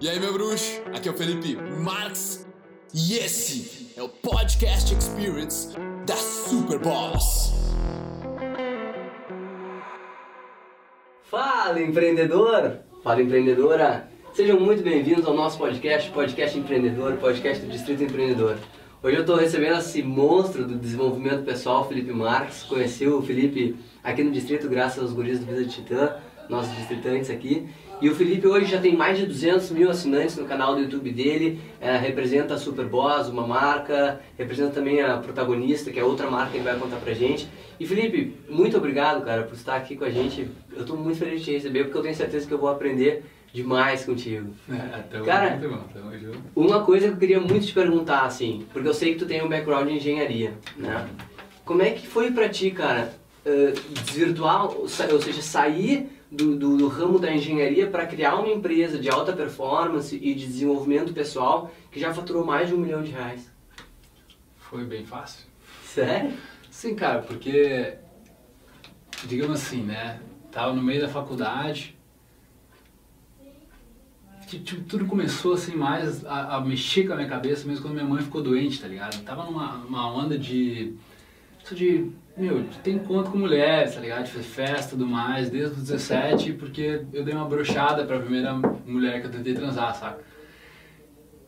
E aí, meu bruxo? Aqui é o Felipe Marx e esse é o Podcast Experience da Super Boss. Fala, empreendedor! Fala, empreendedora! Sejam muito bem-vindos ao nosso podcast, Podcast Empreendedor, podcast do Distrito Empreendedor. Hoje eu estou recebendo esse monstro do desenvolvimento pessoal, Felipe Marques. Conheci o Felipe aqui no Distrito graças aos guris do Vida de Titã, nossos distritantes aqui. E o Felipe hoje já tem mais de 200 mil assinantes no canal do YouTube dele, é, representa a Superboss, uma marca, representa também a Protagonista, que é outra marca que ele vai contar pra gente. E Felipe, muito obrigado, cara, por estar aqui com a gente. Eu estou muito feliz de te receber, porque eu tenho certeza que eu vou aprender demais contigo. É, tamo Cara, junto, irmão, tamo junto. Uma coisa que eu queria muito te perguntar, assim, porque eu sei que tu tem um background em engenharia, né? Como é que foi pra ti, cara, eh, desvirtuar, ou seja, sair do, do, do ramo da engenharia para criar uma empresa de alta performance e de desenvolvimento pessoal que já faturou mais de um milhão de reais? Foi bem fácil. Sério? Sim, cara, porque, digamos assim, né? Tava no meio da faculdade. que, tipo, tudo começou assim mais a, a mexer com a minha cabeça mesmo quando minha mãe ficou doente, tá ligado? Tava numa uma onda de. De. Meu, de ter encontro com mulheres, tá ligado? De fazer festa e tudo mais, desde os 17, porque eu dei uma brochada pra primeira mulher que eu tentei transar, saca?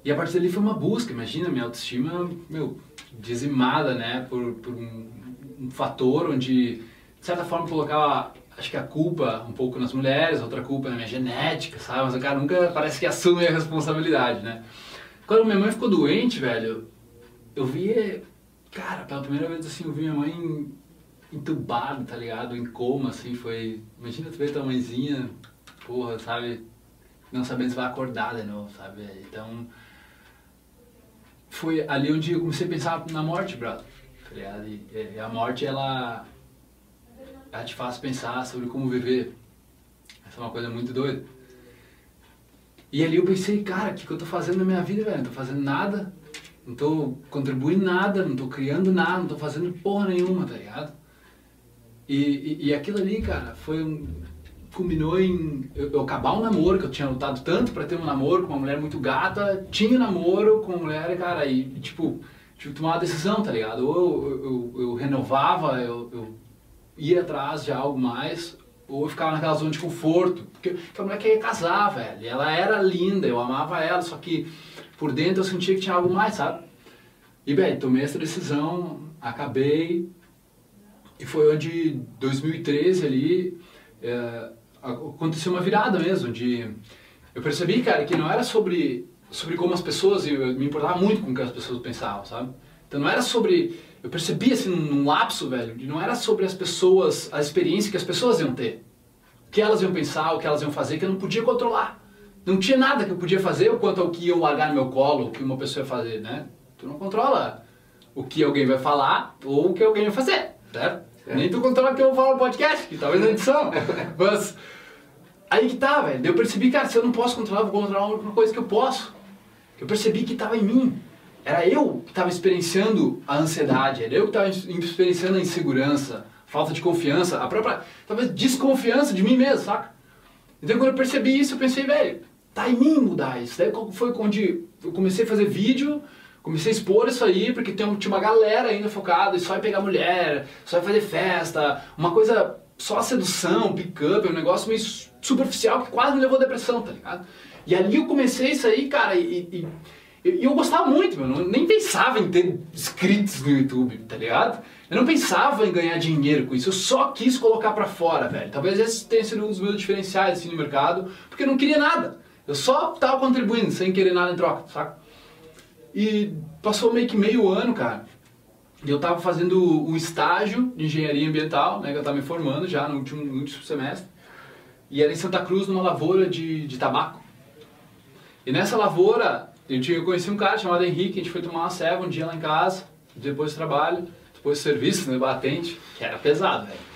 E a partir dali foi uma busca, imagina, minha autoestima, meu, dizimada, né, por, por um, um fator onde, de certa forma, colocava, acho que a culpa um pouco nas mulheres, outra culpa na minha genética, sabe? Mas o cara nunca parece que assume a responsabilidade, né? Quando minha mãe ficou doente, velho, eu vi, cara, pela primeira vez, assim, eu vi minha mãe entubada, tá ligado? Em coma, assim, foi... Imagina tu ver tua mãezinha, porra, sabe? Não sabendo se vai acordar de novo, sabe? Então foi ali onde eu comecei a pensar na morte, brother. Tá ligado? E, e a morte, ela, ela te faz pensar sobre como viver. Essa é uma coisa muito doida. E ali eu pensei, cara, o que, que eu tô fazendo na minha vida, velho? Não tô fazendo nada, não tô contribuindo nada, não tô criando nada, não tô fazendo porra nenhuma, tá ligado? E, e, e aquilo ali, cara, foi um, culminou em eu, eu acabar um namoro, que eu tinha lutado tanto pra ter um namoro com uma mulher muito gata, tinha namoro com uma mulher, cara, e tipo, tive que tomar uma decisão, tá ligado? Ou eu, eu, eu renovava, eu, ia atrás de algo mais, ou eu ficava naquela zona de conforto, porque, porque a mulher queria casar, velho, ela era linda, eu amava ela, só que por dentro eu sentia que tinha algo mais, sabe? E, bem, tomei essa decisão, acabei, e foi onde, 2013 ali, é, aconteceu uma virada mesmo, de eu percebi, cara, que não era sobre sobre como as pessoas, eu, me importava muito com o que as pessoas pensavam, sabe? Então não era sobre, eu percebi assim num lapso, velho, não era sobre as pessoas, a experiência que as pessoas iam ter, o que elas iam pensar, o que elas iam fazer, que eu não podia controlar. Não tinha nada que eu podia fazer quanto ao que iam largar no meu colo, o que uma pessoa ia fazer, né? Tu não controla o que alguém vai falar ou o que alguém vai fazer, certo? Nem tu controla o que eu vou falar no podcast, que talvez na edição. Mas aí que tá, velho. Eu percebi, cara, se eu não posso controlar, eu vou controlar uma coisa que eu posso. Eu percebi que tava em mim. Era eu que estava experienciando a ansiedade, era eu que estava experienciando a insegurança, falta de confiança, a própria, talvez, desconfiança de mim mesmo, saca? Então quando eu percebi isso, eu pensei, velho, tá em mim mudar isso. Daí foi onde eu comecei a fazer vídeo, comecei a expor isso aí, porque tem, tinha uma galera ainda focada só em pegar mulher, só em fazer festa, uma coisa só sedução, pick-up, um negócio meio superficial que quase me levou à depressão, tá ligado? E ali eu comecei isso aí, cara, e, e, e eu gostava muito, meu, eu nem pensava em ter inscritos no YouTube, tá ligado? Eu não pensava em ganhar dinheiro com isso, eu só quis colocar pra fora, velho. Talvez esse tenha sido um dos meus diferenciais assim, no mercado, porque eu não queria nada. Eu só tava contribuindo, sem querer nada em troca, saca? E passou meio que meio ano, cara. E eu tava fazendo um estágio de engenharia ambiental, né, que eu tava me formando já no último, no último semestre. E era em Santa Cruz, numa lavoura de, de tabaco. E nessa lavoura, eu, tinha, eu conheci um cara chamado Henrique, a gente foi tomar uma ceva um dia lá em casa, depois do trabalho, depois do serviço, né, batente, que era pesado, velho.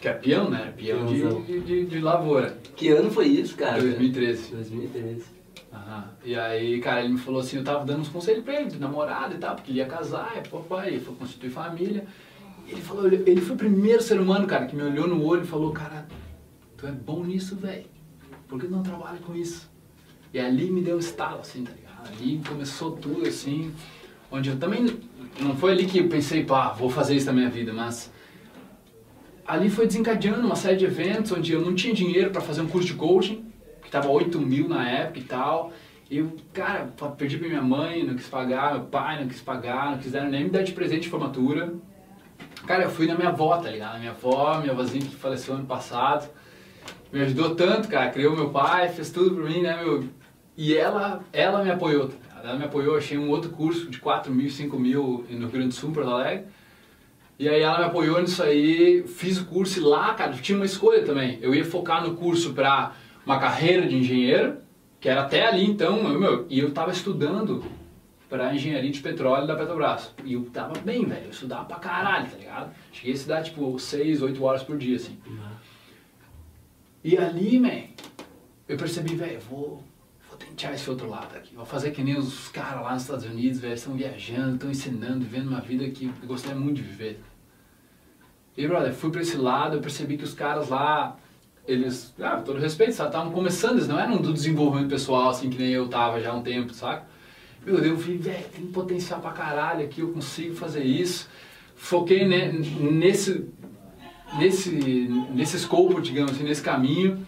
Que era peão, né? Peão de, de, de, de lavoura. Que ano foi isso, cara? 2013. 2013. Aham. E aí, cara, ele me falou assim, eu tava dando uns conselhos pra ele, de namorada e tal, porque ele ia casar, e papai, ele foi constituir família. E ele falou, ele, ele foi o primeiro ser humano, cara, que me olhou no olho e falou, cara, tu é bom nisso, velho. Por que tu não trabalha com isso? E ali me deu um estalo, assim, tá ligado? Ali começou tudo, assim, onde eu também, não foi ali que eu pensei, pá, vou fazer isso na minha vida, mas ali foi desencadeando uma série de eventos onde eu não tinha dinheiro para fazer um curso de coaching, que tava 8 mil na época e tal. E eu, cara, perdi pra minha mãe, não quis pagar, meu pai não quis pagar, não quiseram nem me dar de presente de formatura. Cara, eu fui na minha avó, tá ligado? Minha avó, minha avózinha que faleceu ano passado, me ajudou tanto, cara, criou meu pai, fez tudo por mim, né, meu? E ela, ela me apoiou, tá ligado? Ela me apoiou, achei um outro curso de 4 mil, 5 mil no Rio Grande do Sul, Porto Alegre. E aí ela me apoiou nisso aí, fiz o curso e lá, cara, tinha uma escolha também. Eu ia focar no curso para uma carreira de engenheiro, que era até ali então, meu, e eu tava estudando para engenharia de petróleo da Petrobras. E eu tava bem, velho, eu estudava pra caralho, tá ligado? Cheguei a estudar tipo 6, 8 horas por dia, assim. Uhum. E ali, man, eu percebi, velho, vou, tentar esse outro lado aqui. Vou fazer que nem os caras lá nos Estados Unidos, velho, estão viajando, estão ensinando, vivendo uma vida que eu gostaria muito de viver. E, brother, fui pra esse lado, eu percebi que os caras lá, eles, ah, todo respeito, estavam começando, eles não eram do desenvolvimento pessoal, assim, que nem eu tava já há um tempo, saca? Meu Deus, eu vi, velho, tem potencial pra caralho aqui, eu consigo fazer isso. Foquei né, nesse, nesse, nesse escopo, digamos assim, nesse caminho.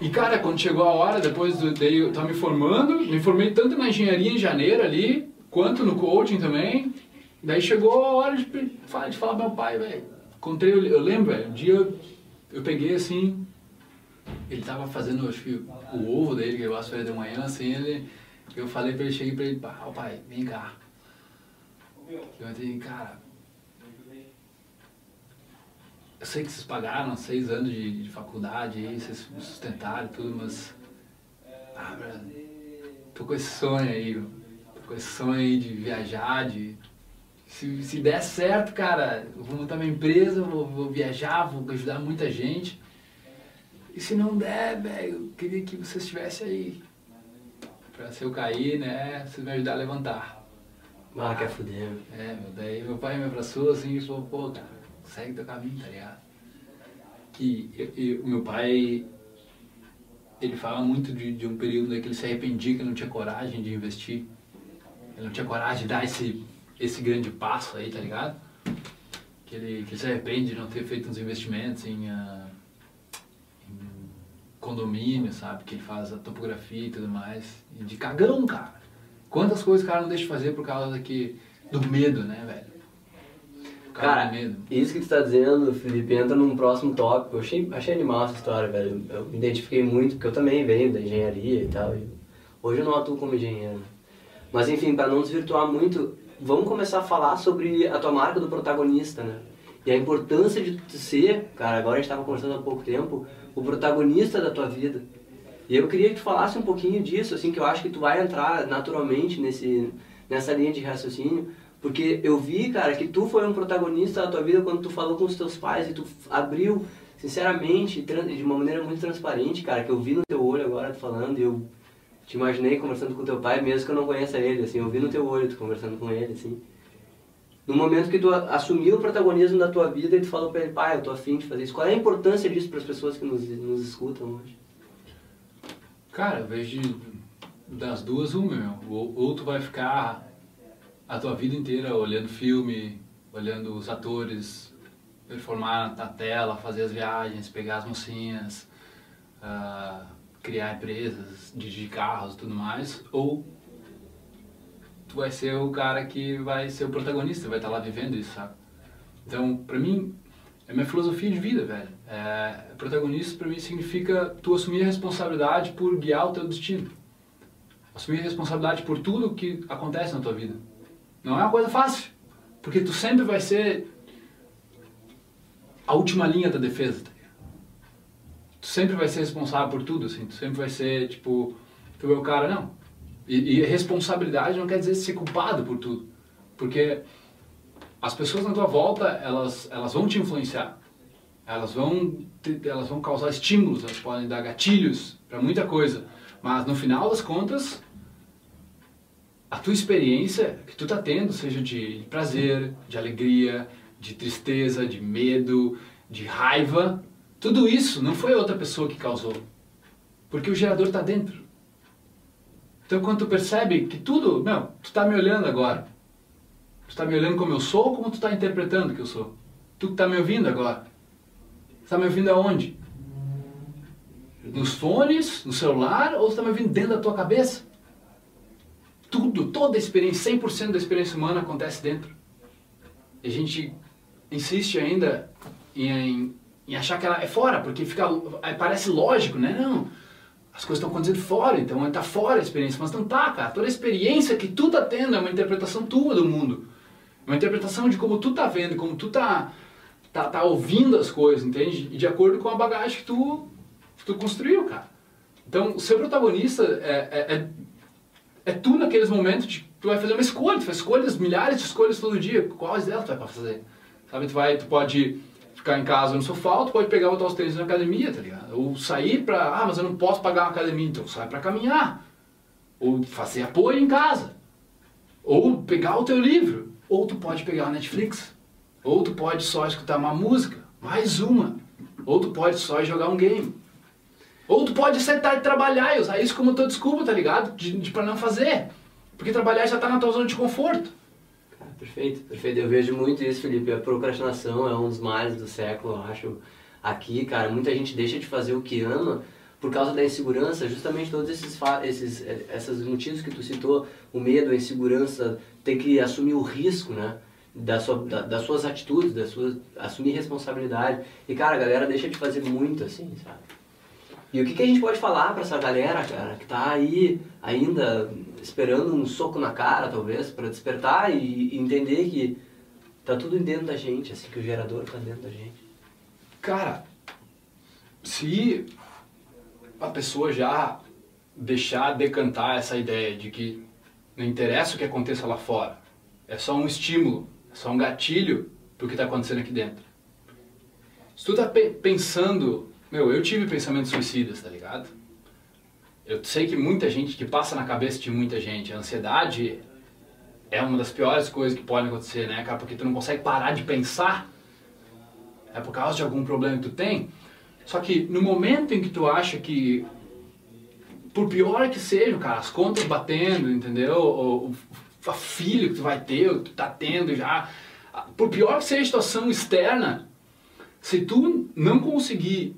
E cara, quando chegou a hora, depois do, daí eu tava me formando, me formei tanto na engenharia em janeiro ali, quanto no coaching também. Daí chegou a hora de, de falar meu pai, velho. Encontrei, eu, eu lembro, velho, um dia eu, eu peguei assim, ele tava fazendo acho que, o ovo dele, que eu faço de manhã, assim, ele, eu falei pra ele, cheguei pra ele, pá, pai, vem cá. Eu falei, cara, eu sei que vocês pagaram seis anos de, de faculdade aí, vocês sustentaram e tudo, mas. Ah, tô com esse sonho aí, tô com esse sonho aí de viajar, de. Se, se der certo, cara, eu vou montar minha empresa, vou, vou viajar, vou ajudar muita gente. E se não der, velho, eu queria que você estivesse aí. Pra se eu cair, né, vocês me ajudar a levantar. Ah, quer fuder. É, meu, daí meu pai me abraçou assim e falou, pô, cara, segue teu caminho, tá ligado? Que o meu pai, ele fala muito de, de um período em que ele se arrependia, que não tinha coragem de investir. Ele não tinha coragem de dar esse, esse grande passo aí, tá ligado? Que ele, que ele se arrepende de não ter feito uns investimentos em... Uh, condomínio, sabe? Que ele faz a topografia e tudo mais. E de cagão, cara. Quantas coisas o cara não deixa de fazer por causa daqui, do medo, né, velho? Cara, medo. isso que tu tá dizendo, Felipe, entra num próximo tópico. Eu achei, achei animal essa história, velho. Eu me identifiquei muito, porque eu também venho da engenharia e tal. E hoje eu não atuo como engenheiro. Mas enfim, para não desvirtuar muito, vamos começar a falar sobre a tua marca do protagonista, né? E a importância de tu ser, cara, agora a gente tava conversando há pouco tempo, o protagonista da tua vida. E eu queria que tu falasse um pouquinho disso, assim, que eu acho que tu vai entrar naturalmente nesse, nessa linha de raciocínio, porque eu vi, cara, que tu foi um protagonista da tua vida quando tu falou com os teus pais e tu abriu, sinceramente, de uma maneira muito transparente, cara, que eu vi no teu olho agora tu falando e eu te imaginei conversando com teu pai, mesmo que eu não conheça ele, assim, eu vi no teu olho tu conversando com ele, assim no momento que tu assumiu o protagonismo da tua vida e tu falou para ele, pai, eu tô afim de fazer isso. Qual é a importância disso para as pessoas que nos, nos escutam hoje? Cara, eu vejo das duas uma, meu. Ou, ou tu vai ficar a tua vida inteira olhando filme, olhando os atores performar na tela, fazer as viagens, pegar as mocinhas, uh, criar empresas, dirigir carros e tudo mais, ou tu vai ser o cara que vai ser o protagonista, vai estar lá vivendo isso, sabe? Então, pra mim, é minha filosofia de vida, velho. É, protagonista pra mim significa tu assumir a responsabilidade por guiar o teu destino. Assumir a responsabilidade por tudo que acontece na tua vida. Não é uma coisa fácil, porque tu sempre vai ser a última linha da defesa, tá Tu sempre vai ser responsável por tudo, assim. Tu sempre vai ser, tipo, tu é o cara, não e, e responsabilidade não quer dizer ser culpado por tudo. Porque as pessoas na tua volta, elas, elas vão te influenciar. Elas vão, elas vão causar estímulos, elas podem dar gatilhos para muita coisa. Mas no final das contas, a tua experiência que tu tá tendo, seja de prazer, de alegria, de tristeza, de medo, de raiva, tudo isso não foi outra pessoa que causou. Porque o gerador está dentro. Então quando tu percebe que tudo, meu, tu está me olhando agora. Tu está me olhando como eu sou ou como tu está interpretando que eu sou? Tu que está me ouvindo agora. Está me ouvindo aonde? Nos fones, no celular ou está me ouvindo dentro da tua cabeça? Tudo, toda a experiência, 100% da experiência humana acontece dentro. E a gente insiste ainda em, em achar que ela é fora, porque fica, parece lógico, né? Não, as coisas estão acontecendo fora, então está fora a experiência, mas não tá, cara. Toda a experiência que tu tá tendo é uma interpretação tua do mundo. É uma interpretação de como tu tá vendo, como tu tá, tá, tá ouvindo as coisas, entende? E de acordo com a bagagem que tu, que tu construiu, cara. Então, o seu protagonista é, é, é, é tu naqueles momentos de tu vai fazer uma escolha, tu faz escolhas, milhares de escolhas todo dia. Quais delas tu vai fazer? Sabe, tu vai, tu pode ficar em casa no sofá, tu pode pegar botar os tênis na academia, tá ligado? Ou sair pra, ah, mas eu não posso pagar uma academia, então sai pra caminhar. Ou fazer apoio em casa. Ou pegar o teu livro. Ou tu pode pegar a Netflix. Ou tu pode só escutar uma música, mais uma. Ou tu pode só jogar um game. Ou tu pode sentar e trabalhar e usar isso como tua desculpa, tá ligado? De, de pra não fazer. Porque trabalhar já tá na tua zona de conforto. Perfeito, perfeito. Eu vejo muito isso, Felipe. A procrastinação é um dos males do século, eu acho. Aqui, cara, muita gente deixa de fazer o que ama por causa da insegurança, justamente todos esses, esses, eh, esses motivos que tu citou, o medo, a insegurança, ter que assumir o risco, né? Da sua, da, das suas atitudes, das suas, assumir responsabilidade. E, cara, a galera deixa de fazer muito, assim, sabe? E o que, que a gente pode falar para essa galera, cara, que tá aí ainda esperando um soco na cara, talvez, para despertar e, entender que tá tudo dentro da gente, assim, que o gerador tá dentro da gente. Cara, se a pessoa já deixar decantar essa ideia de que não interessa o que aconteça lá fora, é só um estímulo, é só um gatilho pro que está acontecendo aqui dentro. Se tu tá pe pensando, meu, eu tive pensamentos suicidas, tá ligado? Eu sei que muita gente, que passa na cabeça de muita gente, a ansiedade é uma das piores coisas que podem acontecer, né, cara? Porque tu não consegue parar de pensar. É por causa de algum problema que tu tem. Só que no momento em que tu acha que, por pior que seja, cara, as contas batendo, entendeu? O, o filho que tu vai ter, ou que tu tá tendo já, por pior que seja a situação externa, se tu não conseguir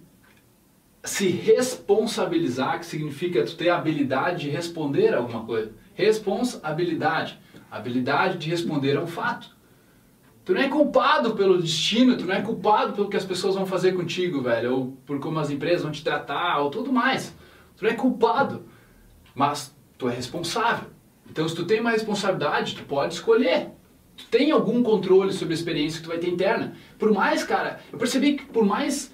se responsabilizar, que significa tu ter a habilidade de responder a alguma coisa. Responsabilidade. Habilidade de responder a um fato. Tu não é culpado pelo destino, tu não é culpado pelo que as pessoas vão fazer contigo, velho, ou por como as empresas vão te tratar, ou tudo mais. Tu não é culpado, mas tu é responsável. Então, se tu tem uma responsabilidade, tu pode escolher. Tu tem algum controle sobre a experiência que tu vai ter interna. Por mais, cara, eu percebi que por mais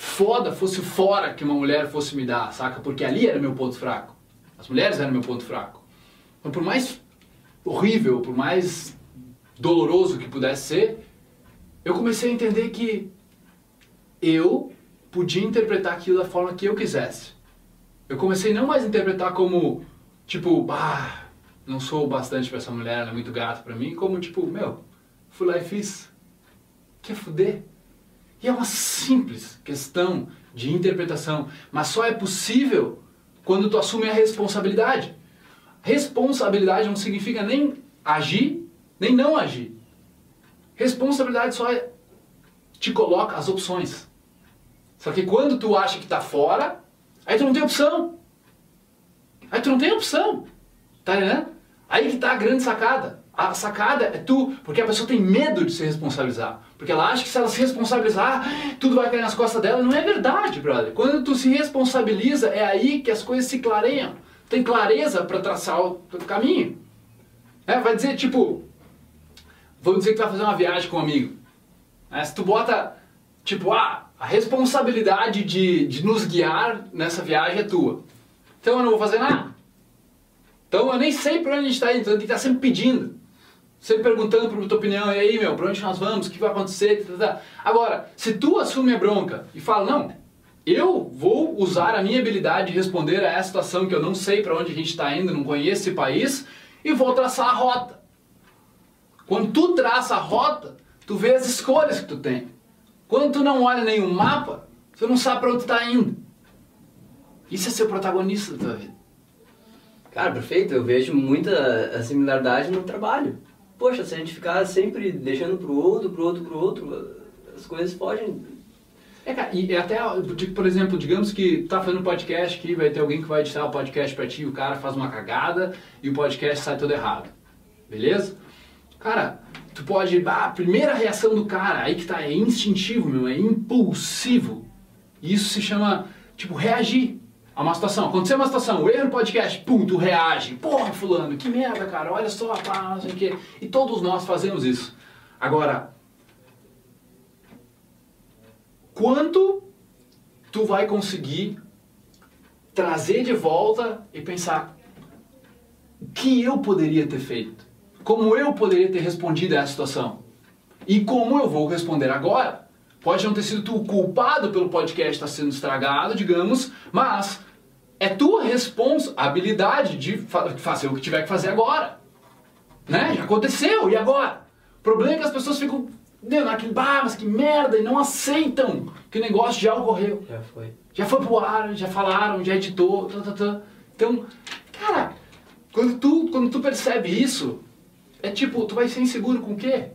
foda fosse fora que uma mulher fosse me dar, saca? Porque ali era meu ponto fraco. As mulheres eram meu ponto fraco. Então, por mais horrível, por mais doloroso que pudesse ser, eu comecei a entender que eu podia interpretar aquilo da forma que eu quisesse. Eu comecei não mais a interpretar como, tipo, ah, não sou bastante para essa mulher, ela é muito gata para mim, como tipo, meu, fui lá e fiz. Quer fuder? E é uma simples questão de interpretação, mas só é possível quando tu assume a responsabilidade. Responsabilidade não significa nem agir, nem não agir. Responsabilidade só é, te coloca as opções. Só que quando tu acha que está fora, aí tu não tem opção. Aí tu não tem opção. Tá entendendo? Aí que está a grande sacada. A sacada é tu, porque a pessoa tem medo de se responsabilizar. Porque ela acha que se ela se responsabilizar, tudo vai cair nas costas dela. Não é verdade, brother. Quando tu se responsabiliza, é aí que as coisas se clareiam. Tem clareza para traçar o caminho. É, vai dizer, tipo, vamos dizer que tu vai fazer uma viagem com um amigo. É, se tu bota, tipo, ah, a responsabilidade de, de nos guiar nessa viagem é tua. Então eu não vou fazer nada. Então eu nem sei para onde a gente está indo, então tem que estar tá sempre pedindo. Sempre perguntando por tua opinião, e aí, meu, pra onde nós vamos, o que vai acontecer, tá, tá, tá. Agora, se tu assume a bronca e fala, não, eu vou usar a minha habilidade de responder a essa situação que eu não sei para onde a gente está indo, não conheço esse país, e vou traçar a rota. Quando tu traça a rota, tu vê as escolhas que tu tem. Quando tu não olha nenhum mapa, tu não sabe para onde está indo. Isso é ser protagonista da tua vida. Cara, perfeito. Eu vejo muita similaridade no trabalho. Poxa, se a gente ficar sempre deixando pro outro, pro outro, pro outro, as coisas fogem. É, cara, e até, tipo, por exemplo, digamos que tá fazendo um podcast aqui, vai ter alguém que vai editar o podcast pra ti, o cara faz uma cagada e o podcast sai todo errado. Beleza? Cara, tu pode. Ah, a primeira reação do cara, aí que tá, é instintivo, meu, é impulsivo. Isso se chama, tipo, reagir uma situação. Aconteceu uma situação, erro no podcast, tu reage. Porra, fulano, que merda, cara, olha só, pá, não o. E todos nós fazemos isso. Agora, quanto tu vai conseguir trazer de volta e pensar o que eu poderia ter feito? Como eu poderia ter respondido a essa situação? E como eu vou responder agora? Pode não ter sido tu culpado pelo podcast estar sendo estragado, digamos, mas é tua responsabilidade de fazer o que tiver que fazer agora. Né? Já aconteceu, e agora? O problema é que as pessoas ficam Entendeu? Naquele, bah, mas que merda, e não aceitam que o negócio já ocorreu. Já foi. Já foi pro ar, já falaram, já editou, tá, tá, tá. Então, cara, quando tu, quando tu percebe isso, é tipo, tu vai ser inseguro com o quê?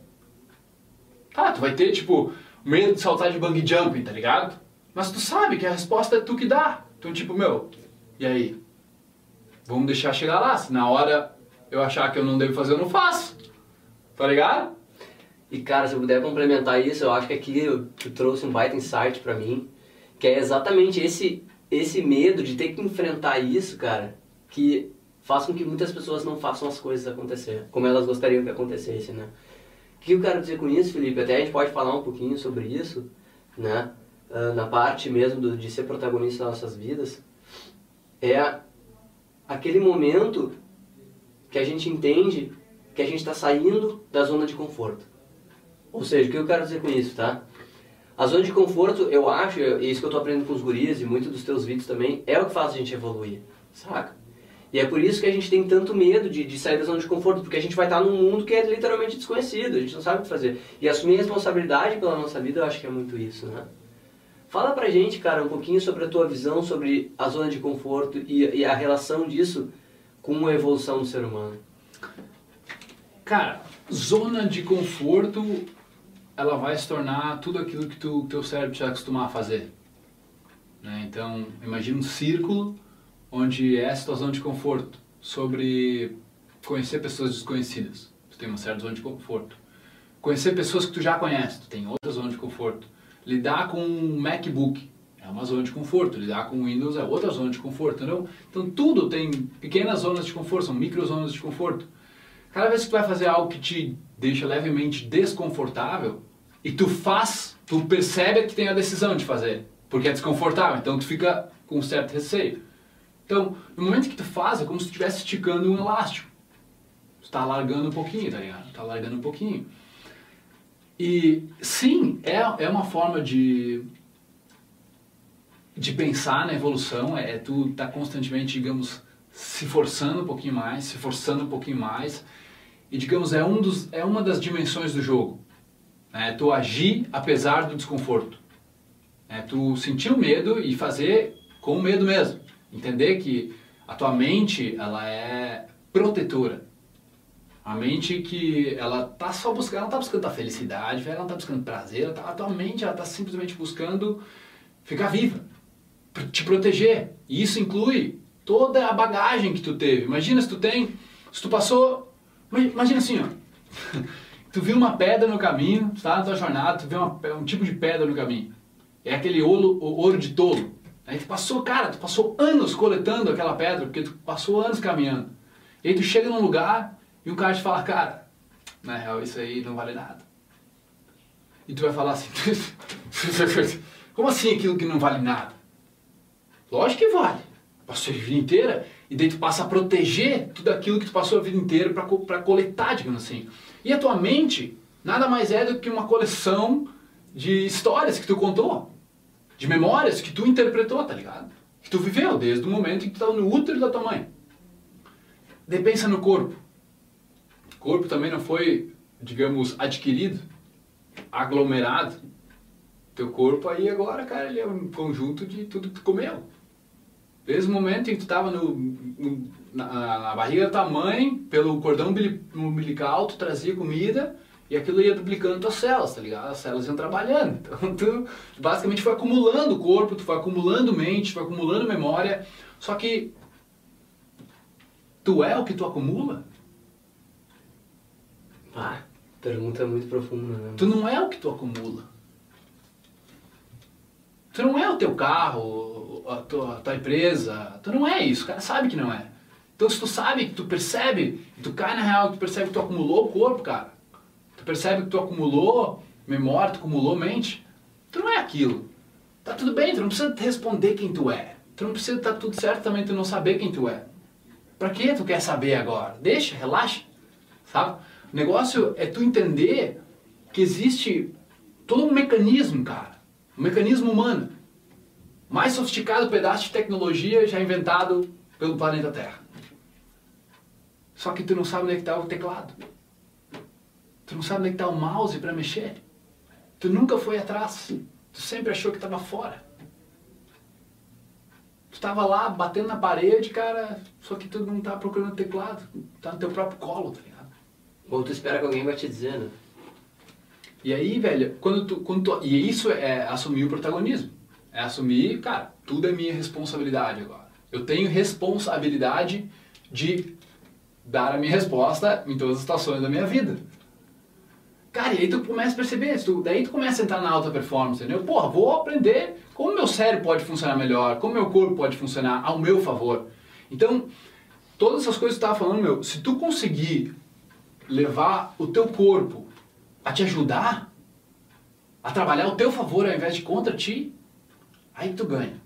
Tá, tu vai ter, tipo, medo de saltar de bungee jumping, tá ligado? Mas tu sabe que a resposta é tu que dá. Então, tipo, meu, e aí? Vamos deixar chegar lá. Se na hora eu achar que eu não devo fazer, eu não faço. Tá ligado? E cara, se eu puder complementar isso, eu acho que aqui tu trouxe um baita insight pra mim, que é exatamente esse, esse medo de ter que enfrentar isso, cara, que faz com que muitas pessoas não façam as coisas acontecer, como elas gostariam que acontecesse, né? O que eu quero dizer com isso, Felipe? Até a gente pode falar um pouquinho sobre isso, né? Uh, na parte mesmo de ser protagonista das nossas vidas, é aquele momento que a gente entende que a gente está saindo da zona de conforto. Ou seja, o que eu quero dizer com isso, tá? A zona de conforto, eu acho, e isso que eu tô aprendendo com os guris e muitos dos teus vídeos também, é o que faz a gente evoluir, saca? E é por isso que a gente tem tanto medo de, de sair da zona de conforto, porque a gente vai estar num mundo que é literalmente desconhecido, a gente não sabe o que fazer. E assumir responsabilidade pela nossa vida, eu acho que é muito isso, né? Fala pra gente, cara, um pouquinho sobre a tua visão sobre a zona de conforto e, e a relação disso com a evolução do ser humano. Cara, zona de conforto ela vai se tornar tudo aquilo que o teu cérebro já acostumar a fazer. Né? Então, imagina um círculo onde é a situação de conforto sobre conhecer pessoas desconhecidas. Tu tem uma certa zona de conforto. Conhecer pessoas que tu já conhece, tu tem outra zona de conforto. Lidar com um MacBook é uma zona de conforto. Lidar com Windows é outra zona de conforto, entendeu? Então tudo tem pequenas zonas de conforto, são micro zonas de conforto. Cada vez que tu vai fazer algo que te deixa levemente desconfortável e tu faz, tu percebe que tem a decisão de fazer, porque é desconfortável, então tu fica com um certo receio. Então, no momento que tu faz, é como se tu estivesse esticando um elástico. Tu tá largando um pouquinho, tá ligado? Tá largando um pouquinho. E sim, é, é uma forma de, de pensar na evolução, é, é tu tá constantemente, digamos, se forçando um pouquinho mais, se forçando um pouquinho mais, e digamos, é, um dos, é uma das dimensões do jogo. É tu agir apesar do desconforto. É tu sentir o medo e fazer com medo mesmo. Entender que a tua mente, ela é protetora. A mente que ela tá só buscando, ela tá buscando a felicidade, ela não tá buscando prazer, ela tá, a tua mente ela tá simplesmente buscando ficar viva, te proteger. E isso inclui toda a bagagem que tu teve. Imagina se tu tem, se tu passou Imagina assim, ó. Tu viu uma pedra no caminho, tu tá na tua jornada, tu vê uma, um tipo de pedra no caminho. É aquele ouro, ouro de tolo. Aí tu passou, cara, tu passou anos coletando aquela pedra, porque tu passou anos caminhando. E aí tu chega num lugar e um cara te fala, cara, na real isso aí não vale nada. E tu vai falar assim, como assim aquilo que não vale nada? Lógico que vale. Passou a vida inteira e daí tu passa a proteger tudo aquilo que tu passou a vida inteira para coletar, digamos assim. E a tua mente nada mais é do que uma coleção de histórias que tu contou, de memórias que tu interpretou, tá ligado? Que tu viveu desde o momento em que tu estava no útero da tua mãe. Daí pensa no corpo. Corpo também não foi, digamos, adquirido, aglomerado. Teu corpo aí agora, cara, ele é um conjunto de tudo que tu comeu. Desde o momento em que tu tava no, no- na, na barriga da tua mãe, pelo cordão umbili- umbilical, tu trazia comida e aquilo ia duplicando tuas células, tá ligado? As células iam trabalhando. Então tu basicamente foi acumulando o corpo, tu foi acumulando mente, tu foi acumulando memória. Só que tu é o que tu acumula? Ah, pergunta muito profunda, né? Tu não é o que tu acumula. Tu não é o teu carro, a tua, a tua empresa. Tu não é isso. O cara sabe que não é. Então se tu sabe, que tu percebe, tu cai na real, tu percebe que tu acumulou o corpo, cara. Tu percebe que tu acumulou memória, tu acumulou mente. Tu não é aquilo. Tá tudo bem, tu não precisa responder quem tu é. Tu não precisa estar tudo certo também tu não saber quem tu é. Pra que tu quer saber agora? Deixa, relaxa. Sabe? O negócio é tu entender que existe todo um mecanismo, cara. Um mecanismo humano. Mais sofisticado pedaço de tecnologia já inventado pelo planeta Terra. Só que tu não sabe onde é que tá o teclado. Tu não sabe onde é que tá o mouse para mexer. Tu nunca foi atrás. Tu sempre achou que estava fora. Tu tava lá batendo na parede, cara, só que tu não tá procurando teclado. Tá no teu próprio colo, tá ligado? Ou tu espera que alguém vai te dizer, né? E aí, velho, quando tu, quando tu, E isso é assumir o protagonismo. É assumir, cara, tudo é minha responsabilidade agora. Eu tenho responsabilidade de dar a minha resposta em todas as situações da minha vida. Cara, e aí tu começa a perceber, tu, daí tu começa a entrar na alta performance, entendeu? Porra, vou aprender como meu cérebro pode funcionar melhor, como meu corpo pode funcionar ao meu favor. Então, todas essas coisas que tu tava falando, meu, se tu conseguir levar o teu corpo a te ajudar, a trabalhar ao teu favor ao invés de contra ti, aí tu ganha.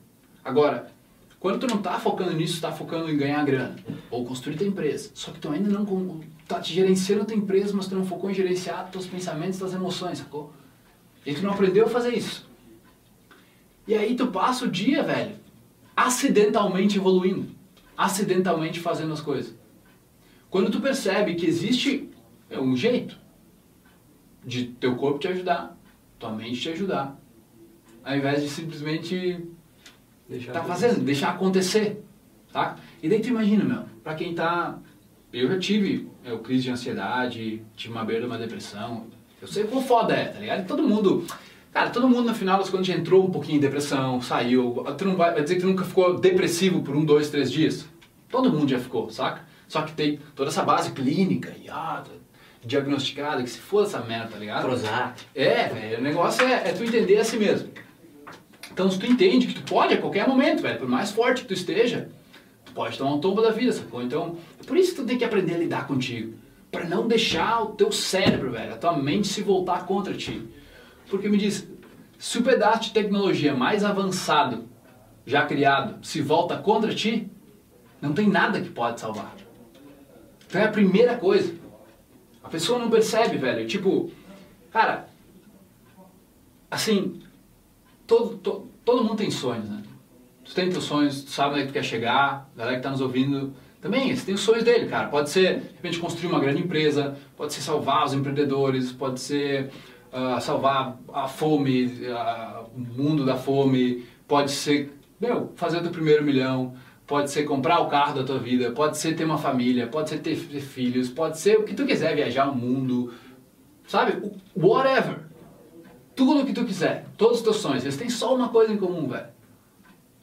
Agora, quando tu não tá focando nisso, tá focando em ganhar grana ou construir tua empresa, só que tu ainda não tá te gerenciando tua empresa, mas tu não focou em gerenciar teus pensamentos, tuas emoções, sacou? E tu não aprendeu a fazer isso. E aí tu passa o dia, velho, acidentalmente evoluindo, acidentalmente fazendo as coisas. Quando tu percebe que existe é, um jeito de teu corpo te ajudar, tua mente te ajudar, ao invés de simplesmente Deixar tá acontecer. fazendo, deixar acontecer, tá? E daí tu imagina, meu, pra quem tá... Eu já tive eu, crise de ansiedade, tive uma beira de uma depressão, eu sei quão foda é, tá ligado? E todo mundo... Cara, todo mundo no final das contas já entrou um pouquinho em depressão, saiu. Tu não vai, vai dizer que tu nunca ficou depressivo por um, dois, três dias? Todo mundo já ficou, saca? Só que tem toda essa base clínica e ah, diagnosticada, que se for essa merda, tá ligado? Prozac. É, velho, o negócio é, é tu entender a si mesmo. Então, se tu entende que tu pode a qualquer momento, velho, por mais forte que tu esteja, tu pode tomar um tombo da vida, sacou? Então, é por isso que tu tem que aprender a lidar contigo. Pra não deixar o teu cérebro, velho, a tua mente se voltar contra ti. Porque me diz, se o pedaço de tecnologia mais avançado já criado se volta contra ti, não tem nada que pode salvar. Então é a primeira coisa. Pessoa não percebe, velho. Tipo, cara, assim, todo, to- todo mundo tem sonhos, né? Tu tem teus sonhos, tu sabe onde é que tu quer chegar, a galera que tá nos ouvindo também, você tem os sonhos dele, cara. Pode ser, de repente, construir uma grande empresa, pode ser salvar os empreendedores, pode ser ah, salvar a fome, ah, o mundo da fome, pode ser, meu, fazer o teu primeiro milhão, pode ser comprar o carro da tua vida, pode ser ter uma família, pode ser ter filhos, pode ser o que tu quiser, viajar o mundo, sabe? Whatever. Tudo o que tu quiser, todos os teus sonhos, eles têm só uma coisa em comum, velho.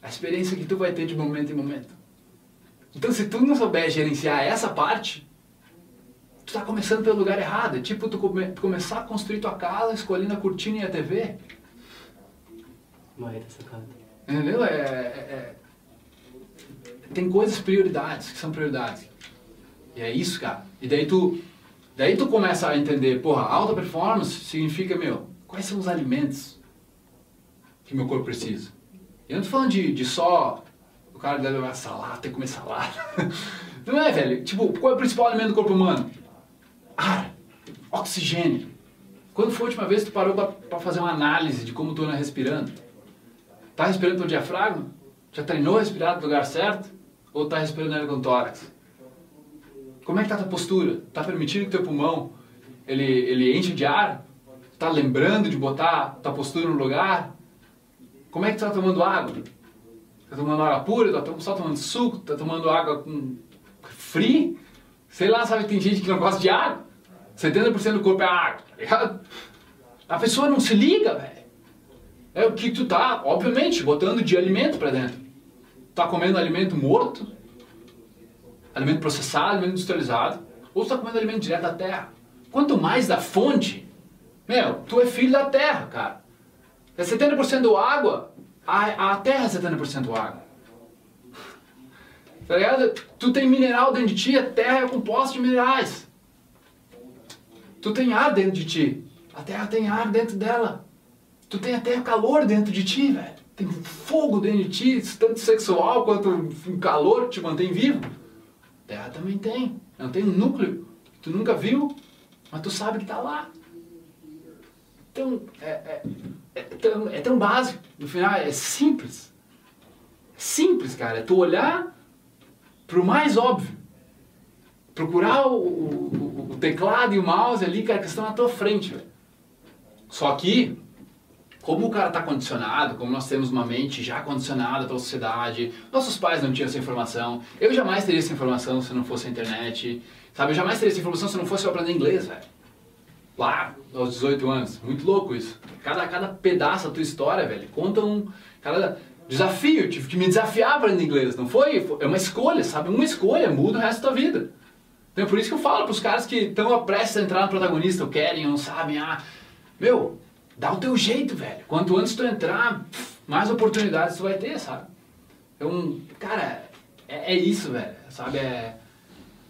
A experiência que tu vai ter de momento em momento. Então, se tu não souber gerenciar essa parte, tu tá começando pelo lugar errado. É tipo tu, come- começar a construir tua casa escolhendo a cortina e a TV. Baita sacada. Entendeu? É, é- é- Tem coisas prioridades, que são prioridades. E é isso, cara. E daí tu, daí tu começa a entender, porra, alta performance significa, meu, quais são os alimentos que meu corpo precisa? Eu não tô falando de, de só o cara deve levar salada, tem que comer salada. Não é, velho? Tipo, qual é o principal alimento do corpo humano? Ar, oxigênio. Quando foi a última vez que tu parou pra fazer uma análise de como tu anda respirando? Tá respirando pelo diafragma? Já treinou a respirar no lugar certo? Ou tá respirando ainda com tórax? Como é que tá a tua postura? Tá permitindo que teu pulmão ele, ele enche de ar? Tá lembrando de botar tua postura no lugar? Como é que tu tá tomando água? Tá tomando água pura, tá só tomando suco, tá tomando água com free. Sei lá, sabe, tem gente que não gosta de água. 70% do corpo é água, tá ligado? A pessoa não se liga, velho. É o que tu tá, obviamente, botando de alimento para dentro. Tá comendo alimento morto, alimento processado, alimento industrializado, ou tu tá comendo alimento direto da terra. Quanto mais da fonte, meu, tu é filho da terra, cara. É 70% água, a, a terra é 70% água. Tá ligado? Tu tem mineral dentro de ti, a terra é composta de minerais. Tu tem ar dentro de ti, a terra tem ar dentro dela. Tu tem até calor dentro de ti, velho. Tem fogo dentro de ti, tanto sexual quanto calor que te mantém vivo. A terra também tem. Não tem um núcleo que tu nunca viu, mas tu sabe que está lá. Então, é, é, é, tão, é tão básico. No final, é simples. É simples, cara. É tu olhar para o mais óbvio. Procurar o, o, o, teclado e o mouse ali, cara, que estão na tua frente. Véio. Só que, como o cara está condicionado, como nós temos uma mente já condicionada pela sociedade, nossos pais não tinham essa informação, eu jamais teria essa informação se não fosse a internet, sabe? Eu jamais teria essa informação se não fosse eu aprender inglês, velho. Lá, aos 18 anos. Muito louco isso. Cada, cada pedaço da tua história, velho, conta um... Cada desafio, eu tive que me desafiar aprender inglês, não foi? É uma escolha, sabe? Uma escolha muda o resto da tua vida. Então é por isso que eu falo para os caras que estão prestes a entrar no protagonista, ou querem, ou não sabem, ah... Meu, dá o teu jeito, velho. Quanto antes tu entrar, mais oportunidades tu vai ter, sabe? Então, cara, é, é isso, velho, sabe? É,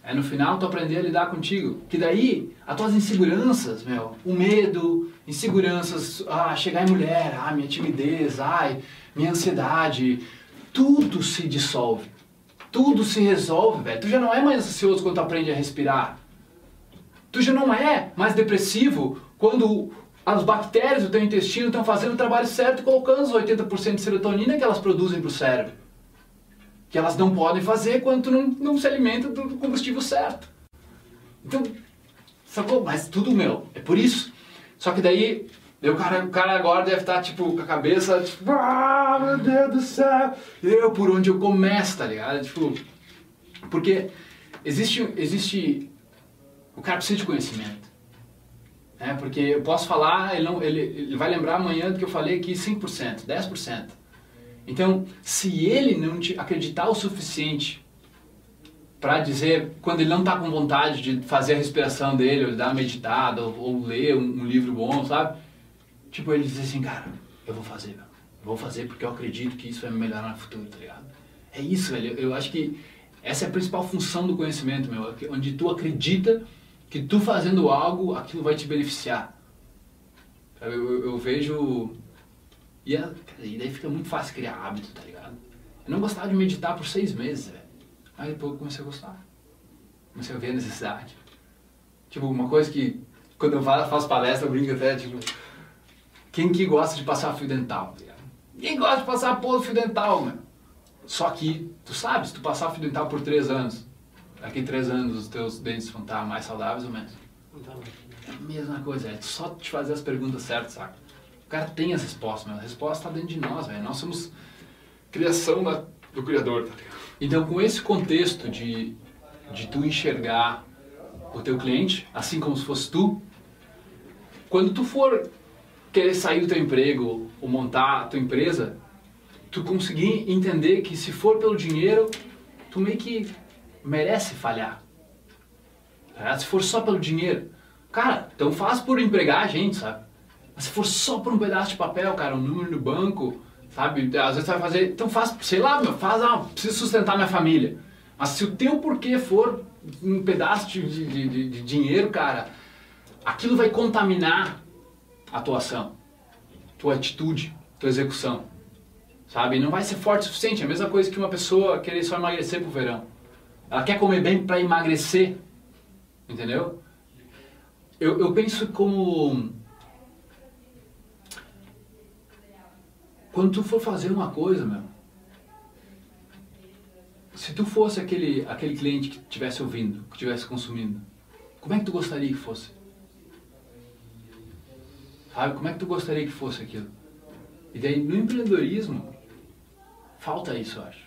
é no final tu aprender a lidar contigo. Que daí, as tuas inseguranças, meu, o medo, inseguranças, ah, chegar em mulher, ah, minha timidez, ai, minha ansiedade, tudo se dissolve. Tudo se resolve, velho. Tu já não é mais ansioso quando tu aprende a respirar. Tu já não é mais depressivo quando as bactérias do teu intestino estão fazendo o trabalho certo colocando os 80% de serotonina que elas produzem para o cérebro. Que elas não podem fazer quando tu não, não se alimenta do combustível certo. Então, sacou? Mas tudo meu, é por isso. Só que daí, o cara, o cara agora deve estar, tipo, com a cabeça, tipo, ah, meu Deus do céu. Eu, por onde eu começo, tá ligado? Tipo, porque existe, existe, o cara precisa de conhecimento. É, porque eu posso falar, ele, não, ele, ele vai lembrar amanhã do que eu falei aqui 5%, 10%. Então, se ele não te acreditar o suficiente para dizer, quando ele não está com vontade de fazer a respiração dele, ou dar uma meditada, ou, ou ler um, um, livro bom, sabe? Tipo, ele diz assim, cara, eu vou fazer, vou fazer porque eu acredito que isso vai me melhorar no futuro, tá ligado? É isso, velho. Eu acho que essa é a principal função do conhecimento, meu. Onde tu acredita que tu fazendo algo, aquilo vai te beneficiar. Eu, eu, eu vejo. E, a, e daí fica muito fácil criar hábito, tá ligado? Eu não gostava de meditar por seis meses, velho. Aí depois eu comecei a gostar. Comecei a ver a necessidade. Tipo, uma coisa que quando eu faço palestra eu brinco até, tipo, quem que gosta de passar fio dental? Tá Quem gosta de passar polo fio dental, meu? Só que, tu sabe, se tu passar fio dental por três anos, daqui três anos os teus dentes vão estar mais saudáveis ou menos? É a mesma coisa, é só te fazer as perguntas certas, saca? O cara tem as respostas, mas a resposta está dentro de nós, velho. Nós somos criação da, do Criador, tá ligado? Então, com esse contexto de, de tu enxergar o teu cliente, assim como se fosse tu, quando tu for querer sair do teu emprego ou montar a tua empresa, tu conseguir entender que se for pelo dinheiro, tu meio que merece falhar. É, se for só pelo dinheiro, cara, então faz por empregar a gente, sabe? Mas se for só por um pedaço de papel, cara, um número no banco, sabe? Às vezes você vai fazer, então faz, sei lá, meu, faz, ah, preciso sustentar minha família. Mas se o teu porquê for um pedaço de, de, de, de dinheiro, cara, aquilo vai contaminar a tua ação, tua atitude, tua execução, sabe? Não vai ser forte o suficiente. É a mesma coisa que uma pessoa querer só emagrecer pro verão. Ela quer comer bem para emagrecer. Entendeu? Eu, eu penso como. Quando tu for fazer uma coisa, meu. Se tu fosse aquele, aquele cliente que estivesse ouvindo, que estivesse consumindo, como é que tu gostaria que fosse? Sabe? Como é que tu gostaria que fosse aquilo? E daí no empreendedorismo, falta isso, eu acho.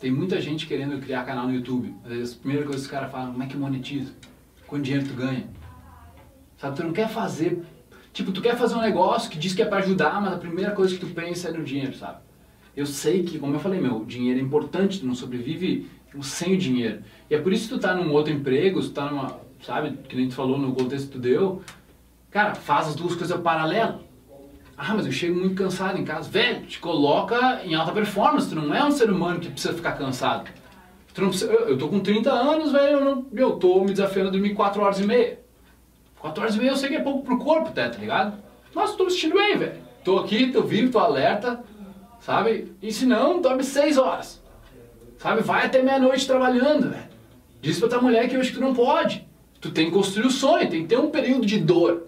Tem muita gente querendo criar canal no YouTube. Às vezes, a primeira coisa que os caras falam, como é que monetiza? Quanto dinheiro tu ganha? Sabe, tu não quer fazer... Tipo, tu quer fazer um negócio que diz que é para ajudar, mas a primeira coisa que tu pensa é no dinheiro, sabe? Eu sei que, como eu falei, meu, o dinheiro é importante, tu não sobrevive sem o dinheiro. E é por isso que tu tá num outro emprego, tu tá numa, sabe, que nem tu falou no contexto que tu deu, cara, faz as duas coisas paralelas. Ah, mas eu chego muito cansado em casa. Velho, te coloca em alta performance. Tu não é um ser humano que precisa ficar cansado. Precisa, eu, eu tô com 30 anos, velho, eu, não, eu tô me desafiando a dormir 4 horas e meia. 4 horas e meia eu sei que é pouco pro corpo até, tá ligado? Nossa, tô me sentindo bem, velho. Tô aqui, tô vivo, tô alerta, sabe? E se não, dorme 6 horas. Sabe? Vai até meia-noite trabalhando, velho. Diz pra tua mulher que hoje tu não pode. Tu tem que construir o sonho, tem que ter um período de dor.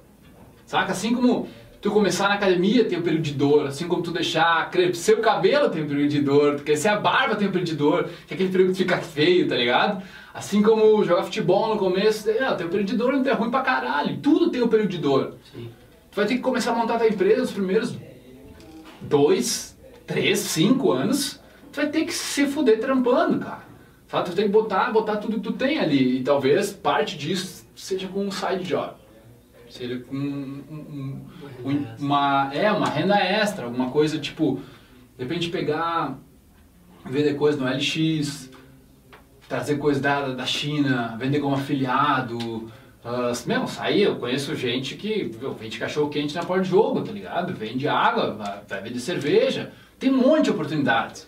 Saca? Assim como tu começar na academia tem um período de dor, assim como tu deixar crescer o cabelo tem um período de dor, crescer a barba tem um período de dor, que é aquele período que fica feio, tá ligado? Assim como jogar futebol no começo, é, tem um período de dor, não é ruim pra caralho, tudo tem um período de dor. Sim. Tu vai ter que começar a montar tua empresa nos primeiros dois, três, cinco anos, tu vai ter que se fuder trampando, cara. Sabe? Tu tem que botar, botar tudo que tu tem ali, e talvez parte disso seja com um side job. Seria com um, um, um, uma, é, uma renda extra, alguma coisa tipo, de repente pegar, vender coisa no LX, trazer coisa da, da China, vender como afiliado. Uh, mesmo, sair, eu conheço gente que meu, vende cachorro quente na porta de jogo, tá ligado? Vende água, vai, vai vender cerveja. Tem um monte de oportunidades.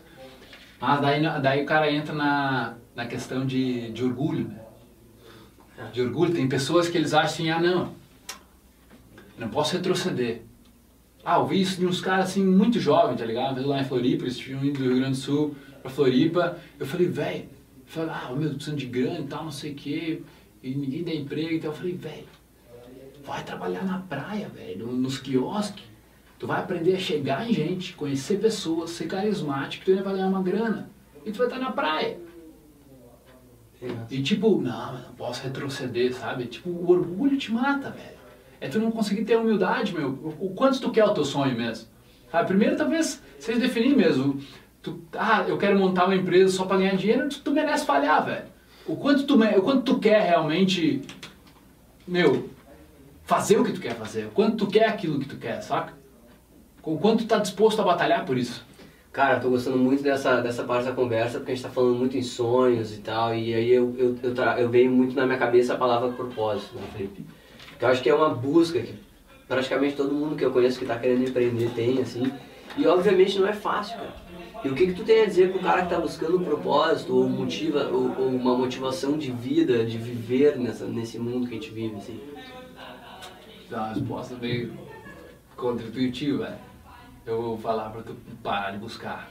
Mas daí, daí o cara entra na, na questão de, de orgulho, né? De orgulho. Tem pessoas que eles acham assim, ah não, não posso retroceder. Ah, eu vi isso de uns caras assim muito jovens, tá ligado? Lá em Floripa, eles tinham ido do Rio Grande do Sul pra Floripa. Eu falei, velho, falei, ah, meu, tô precisando de grana e tal, não sei o quê, e ninguém dá emprego. Então eu falei, velho, vai trabalhar na praia, velho, nos quiosques. Tu vai aprender a chegar em gente, conhecer pessoas, ser carismático, tu ainda vai ganhar uma grana. E tu vai estar na praia. E tipo, não, não posso retroceder, sabe? Tipo, o orgulho te mata, velho. É tu não conseguir ter humildade, meu. O, quanto tu quer o teu sonho mesmo. Ah, primeiro, talvez, vocês definir mesmo. Tu, ah, eu quero montar uma empresa só para ganhar dinheiro, tu, tu merece falhar, velho. O quanto, tu, o quanto tu quer realmente, meu, fazer o que tu quer fazer. O quanto tu quer aquilo que tu quer, saca? O quanto tu tá disposto a batalhar por isso. Cara, tô gostando muito dessa, dessa parte da conversa, porque a gente tá falando muito em sonhos e tal, e aí eu, eu, eu, eu, veio muito na minha cabeça a palavra propósito, né, Felipe? Eu acho que é uma busca que praticamente todo mundo que eu conheço que está querendo empreender tem, assim. E obviamente não é fácil, cara. E o que, que tu tem a dizer pro cara que está buscando um propósito ou, motiva, ou, ou, uma motivação de vida, de viver nessa, nesse mundo que a gente vive, assim? Dá uma resposta meio contra-intuitiva, velho. Eu vou falar pra tu parar de buscar.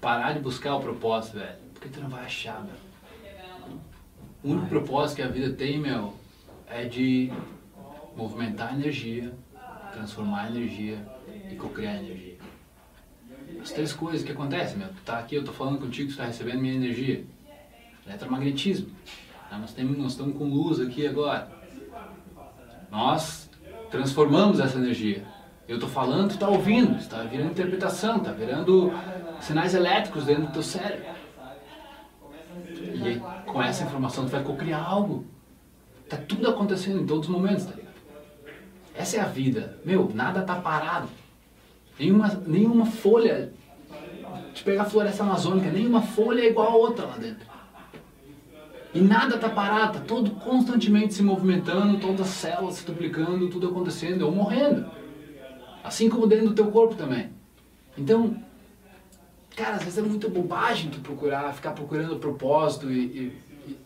Parar de buscar o propósito, velho. Porque tu não vai achar, velho. O único propósito que a vida tem, meu, é de movimentar a energia, transformar a energia e co-criar a energia. As três coisas que acontecem, meu. Tu tá aqui, eu tô falando contigo, tu está recebendo minha energia. Eletromagnetismo. Tá? Nós, temos, nós estamos com luz aqui agora. Nós transformamos essa energia. Eu tô falando, tu tá ouvindo, está virando interpretação, está virando sinais elétricos dentro do teu cérebro. E com essa informação tu vai co-criar algo. Tá tudo acontecendo em todos os momentos, tá ligado? Essa é a vida. Meu, nada tá parado. Nenhuma, nenhuma folha. De pegar a floresta amazônica, nenhuma folha é igual a outra lá dentro. E nada tá parado, tá tudo constantemente se movimentando, todas as células se duplicando, tudo acontecendo, ou morrendo. Assim como dentro do teu corpo também. Então, cara, às vezes é muita bobagem tu procurar, ficar procurando propósito e, e, e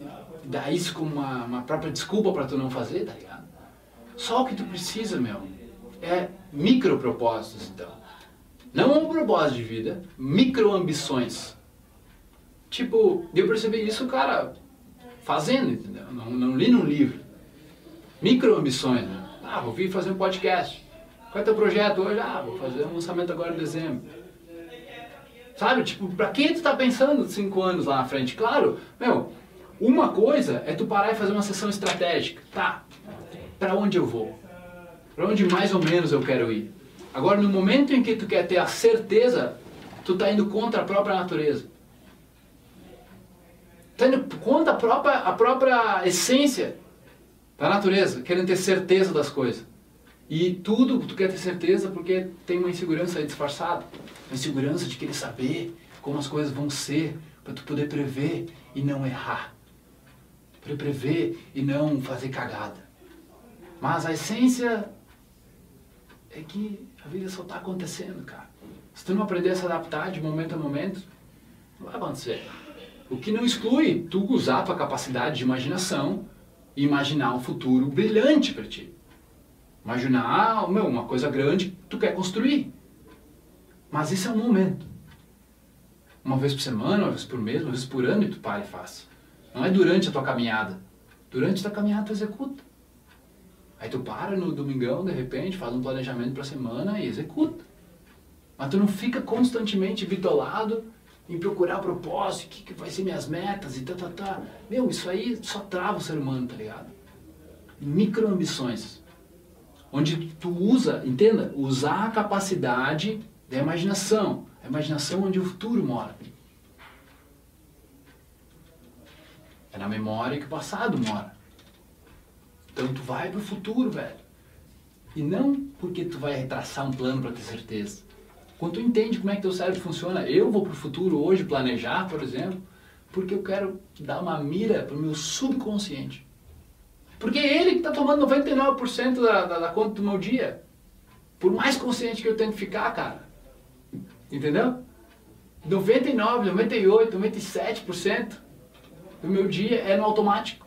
dar isso como uma, uma própria desculpa para tu não fazer, tá ligado? Só o que tu precisa, meu, é micro propósitos, então. Não um propósito de vida, micro ambições. Tipo, eu percebi isso, cara, fazendo, entendeu? Não, não li num livro. Micro ambições, né? Ah, vou vir fazer um podcast. Qual é teu projeto hoje? Ah, vou fazer um lançamento agora em dezembro. Sabe, tipo, pra quem tu tá pensando cinco anos lá na frente? Claro, meu, uma coisa é tu parar e fazer uma sessão estratégica. Tá, para onde eu vou? Para onde mais ou menos eu quero ir? Agora, no momento em que tu quer ter a certeza tu tá indo contra a própria natureza. Tá indo contra a própria, a própria essência da natureza, querendo ter certeza das coisas. E tudo tu quer ter certeza porque tem uma insegurança aí disfarçada. Uma insegurança de querer saber como as coisas vão ser, para tu poder prever e não errar. Para prever e não fazer cagada. Mas a essência é que a vida só está acontecendo, cara. Se tu não aprender a se adaptar de momento a momento, não vai acontecer. O que não exclui tu usar tua capacidade de imaginação e imaginar um futuro brilhante para ti. Imaginar meu, uma coisa grande que tu quer construir. Mas isso é um momento. Uma vez por semana, uma vez por mês, uma vez por ano e tu para e faz. Não é durante a tua caminhada. Durante a tua caminhada tu executa. Aí tu para no domingão, de repente, faz um planejamento para a semana e executa. Mas tu não fica constantemente bitolado em procurar propósito, o que, que vai ser minhas metas e tá, tá, tá. Meu, isso aí só trava o ser humano, tá ligado? Microambições onde tu usa, entenda, usar a capacidade da imaginação, a imaginação onde o futuro mora. É na memória que o passado mora. Então tu vai pro futuro, velho. E não porque tu vai retraçar um plano para ter certeza. Quando tu entende como é que teu cérebro funciona, eu vou pro futuro hoje planejar, por exemplo, porque eu quero dar uma mira pro meu subconsciente. Porque é ele que está tomando 99% da, da, da conta do meu dia. Por mais consciente que eu tenho que ficar, cara. Entendeu? 99, 98, 97% do meu dia é no automático.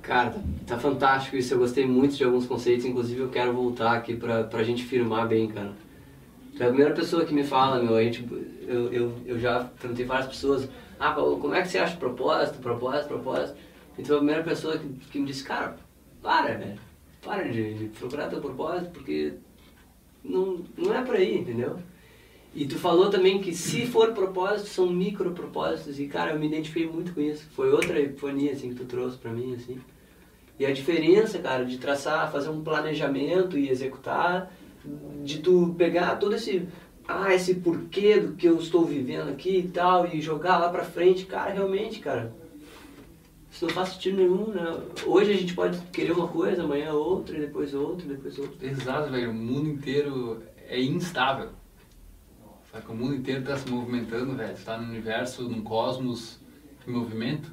Cara, tá fantástico isso. Eu gostei muito de alguns conceitos. Inclusive, eu quero voltar aqui pra, pra gente firmar bem, cara. Tu é a primeira pessoa que me fala, meu. A gente, eu, eu, eu já perguntei várias pessoas. Ah, como é que você acha propósito, propósito, propósito? Então a primeira pessoa que, que me disse, cara, para, velho. Para de, de procurar teu propósito, porque não, não é por aí, entendeu? E tu falou também que se for propósito, são micro propósitos. E cara, eu me identifiquei muito com isso. Foi outra epifonia assim que tu trouxe pra mim, assim. E a diferença, cara, de traçar, fazer um planejamento e executar, de tu pegar todo esse ah, esse porquê do que eu estou vivendo aqui e tal, e jogar lá pra frente, cara, realmente, cara, isso não faz sentido nenhum, né? Hoje a gente pode querer uma coisa, amanhã outra, depois outra, depois outra. Exato, velho. O mundo inteiro é instável. Sabe? O mundo inteiro está se movimentando, velho. Está no universo, num cosmos em movimento,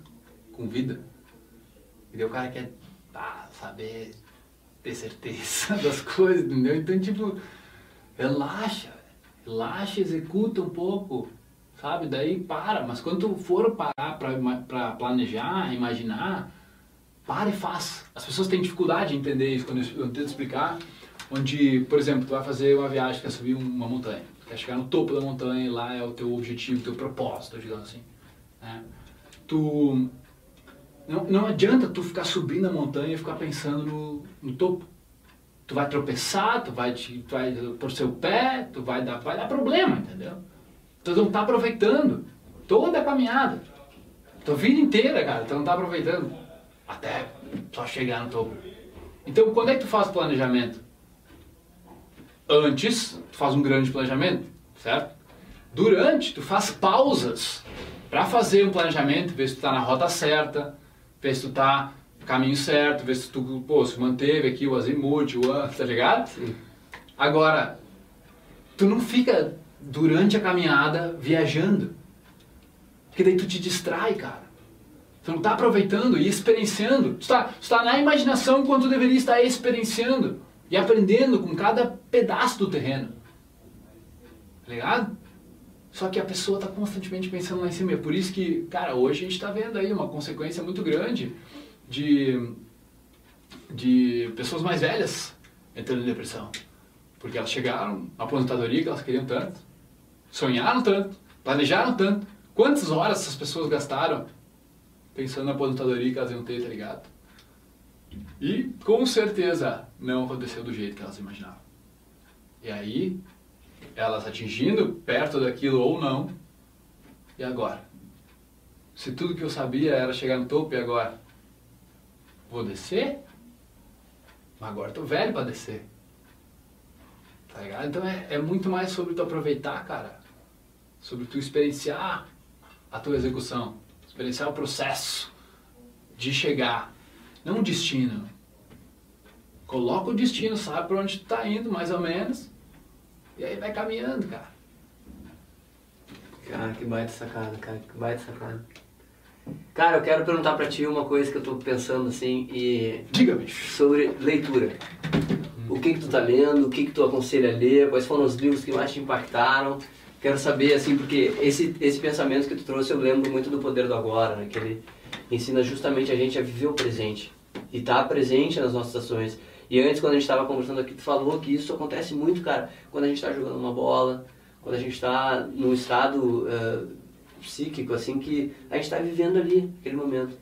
com vida. E daí o cara quer saber, ter certeza das coisas, entendeu? Então, tipo, relaxa, relaxa, executa um pouco sabe? Daí para, mas quando tu for parar para planejar, imaginar, para e faz. As pessoas têm dificuldade em entender isso quando eu, tento explicar, onde, por exemplo, tu vai fazer uma viagem, quer subir uma montanha, quer chegar no topo da montanha e lá é o teu objetivo, o teu propósito, digamos assim. Né? Tu não, não adianta tu ficar subindo a montanha e ficar pensando no, no topo. Tu vai tropeçar, tu vai, te, tu vai torcer o pé, tu vai dar, vai dar problema, entendeu? Tu não tá aproveitando toda a caminhada. Tua vida inteira, cara, tu não tá aproveitando. Até só chegar no topo. Então, quando é que tu faz o planejamento? Antes, tu faz um grande planejamento, certo? Durante, tu faz pausas para fazer um planejamento, ver se tu tá na rota certa, ver se tu tá no caminho certo, ver se tu, pô, se manteve aqui o azimuth, o tá ligado? Sim. Agora, tu não fica durante a caminhada viajando. Porque daí tu te distrai, cara. Tu não está aproveitando e experienciando. Tu está, tu está na imaginação enquanto tu deveria estar experienciando e aprendendo com cada pedaço do terreno. Tá ligado? Só que a pessoa está constantemente pensando lá em cima. É por isso que, cara, hoje a gente está vendo aí uma consequência muito grande de, de pessoas mais velhas entrando em depressão. Porque elas chegaram à aposentadoria que elas queriam tanto, sonharam tanto, planejaram tanto. Quantas horas essas pessoas gastaram pensando na aposentadoria que elas iam ter, tá ligado? E com certeza não aconteceu do jeito que elas imaginavam. E aí, elas atingindo perto daquilo ou não, e agora? Se tudo que eu sabia era chegar no topo e agora? Vou descer? Mas agora estou velho para descer. Tá ligado? Então é, é muito mais sobre tu aproveitar, cara. Sobre tu experienciar a tua execução. Experienciar o processo de chegar. Não o destino. Coloca o destino, sabe pra onde tu tá indo, mais ou menos. E aí vai caminhando, cara. Cara, que baita sacada, cara, que baita sacada. Cara, eu quero perguntar pra ti uma coisa que eu tô pensando assim e Diga, bicho. sobre leitura. O que que tu tá lendo, o que que tu aconselha a ler, quais foram os livros que mais te impactaram. Quero saber, assim, porque esse, esse pensamento que tu trouxe eu lembro muito do Poder do Agora, né? Ensina justamente a gente a viver o presente e estar presente nas nossas ações. E antes, quando a gente estava conversando aqui, tu falou que isso acontece muito, cara, quando a gente está jogando uma bola, quando a gente está num estado eh, psíquico, assim, que a gente está vivendo ali, aquele momento.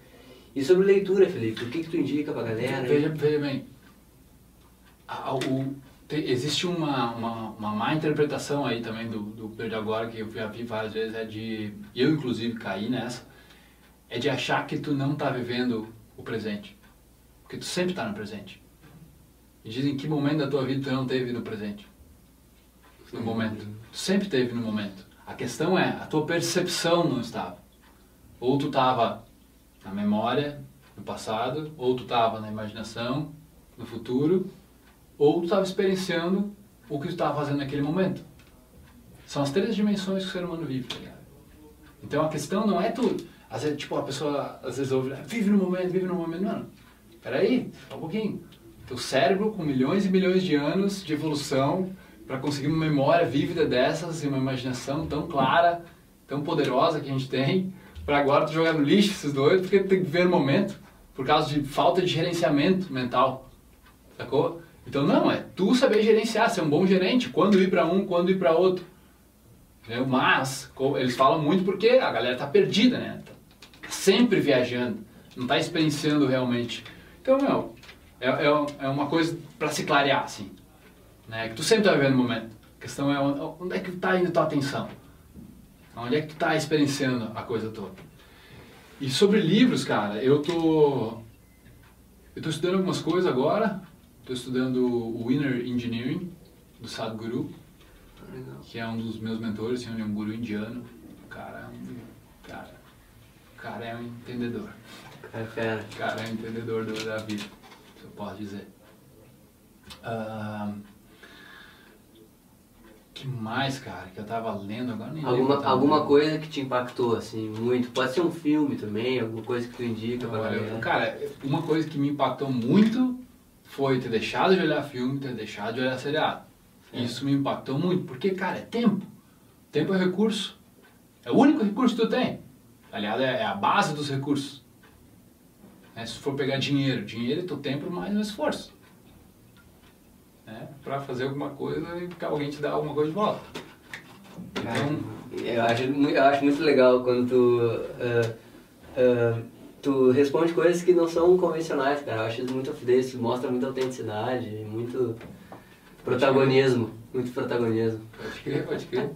E sobre leitura, Felipe, o que que tu indica pra galera? Veja, veja bem, existe uma, uma, uma má interpretação aí também do, do Pedro Agora, que eu já vi várias vezes, é de, eu inclusive caí nessa, é de achar que tu não tá vivendo o presente. Porque tu sempre tá no presente. E dizem que momento da tua vida tu não teve no presente. No momento. Tu sempre teve no momento. A questão é, a tua percepção não estava. Ou tu estava na memória, no passado, ou tu estava na imaginação, no futuro, ou tu estava experienciando o que tu estava fazendo naquele momento. São as três dimensões que o ser humano vive, tá ligado? Então a questão não é tu, às vezes, tipo, a pessoa às vezes ouve, "Ah, vive no momento, vive no momento. Não, peraí, só um pouquinho. Teu cérebro, com milhões e milhões de anos de evolução, para conseguir uma memória vívida dessas e uma imaginação tão clara, tão poderosa que a gente tem, para agora tu jogar no lixo esses dois, porque tem que viver no momento, por causa de falta de gerenciamento mental, sacou? Então não, é tu saber gerenciar, ser um bom gerente, quando ir para um, quando ir para outro. Mas, eles falam muito porque a galera tá perdida, né? Sempre viajando, não tá experienciando realmente. Então, meu, é, é, é uma coisa para se clarear, assim. Né? Que tu sempre tá vivendo o momento. A questão é onde, é que tá indo tua atenção? Onde é que tu tá experienciando a coisa toda? E sobre livros, cara, eu tô... Eu tô estudando algumas coisas agora. Tô estudando o Winner Engineering, do Sadhguru que é um dos meus mentores, assim, é um guru indiano. Cara é um. Cara, o cara é um entendedor. Cara, fera. O cara é um entendedor do- da vida, se eu posso dizer. Ahn, que mais, cara, que eu tava lendo agora nem lembro Alguma, tá? alguma coisa que te impactou, assim, muito? Pode ser um filme também, alguma coisa que tu indica pra Olha, galera. cara, uma coisa que me impactou muito foi ter deixado de olhar filme, ter deixado de olhar seriado. Isso me impactou muito, porque, cara, é tempo. Tempo é recurso. É o único recurso que tu tem. Aliás, é é a base dos recursos. É, se for pegar dinheiro, dinheiro é teu tempo mais um esforço. É, pra fazer alguma coisa e alguém te dá alguma coisa de volta. Então, eu, acho, eu acho muito legal quando tu, ah, ah, tu responde coisas que não são convencionais, cara. Eu acho isso muito isso mostra muita autenticidade, muito protagonismo. Muito protagonismo. Pode crer, pode crer.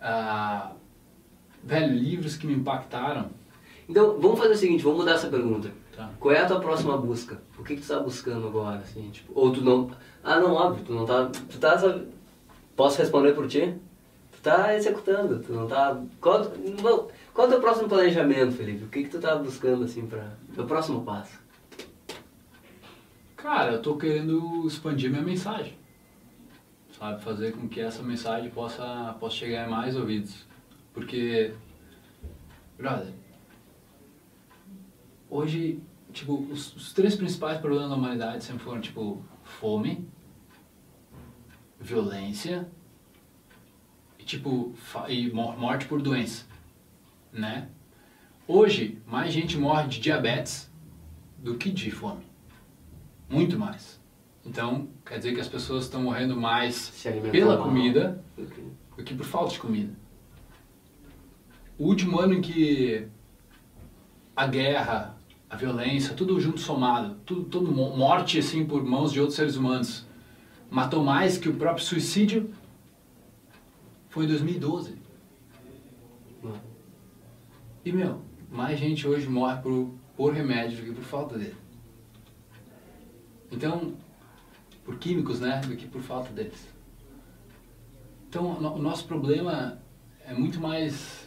Ah, velho, livros que me impactaram. Então, vamos fazer o seguinte, vamos mudar essa pergunta. Tá. Qual é a tua próxima busca? O que, que tu tá buscando agora, assim, tipo, ou tu não... Ah, não, óbvio, tu não tá... Tu tá... sabe- Posso responder por ti? Tu tá executando, tu não tá... Qual, não- qual é o teu próximo planejamento, Felipe? O que, que tu tá buscando, assim, pra... Teu próximo passo? Cara, eu tô querendo expandir minha mensagem. Sabe, fazer com que essa mensagem possa, possa chegar em mais ouvidos. Porque, brother, hoje, tipo, os, os três principais problemas da humanidade sempre foram, tipo, fome, violência e, tipo, e mor- morte por doença, né? Hoje, mais gente morre de diabetes do que de fome. Muito mais. Então, quer dizer que as pessoas estão morrendo mais pela mal. comida do que por falta de comida. O último ano em que a guerra, a violência, tudo junto somado, tudo, tudo mo- morte assim por mãos de outros seres humanos, matou mais que o próprio suicídio, foi em 2012. E meu, mais gente hoje morre por, por remédio do que por falta dele. Então, por químicos, né, do que por falta deles. Então, o nosso problema é muito mais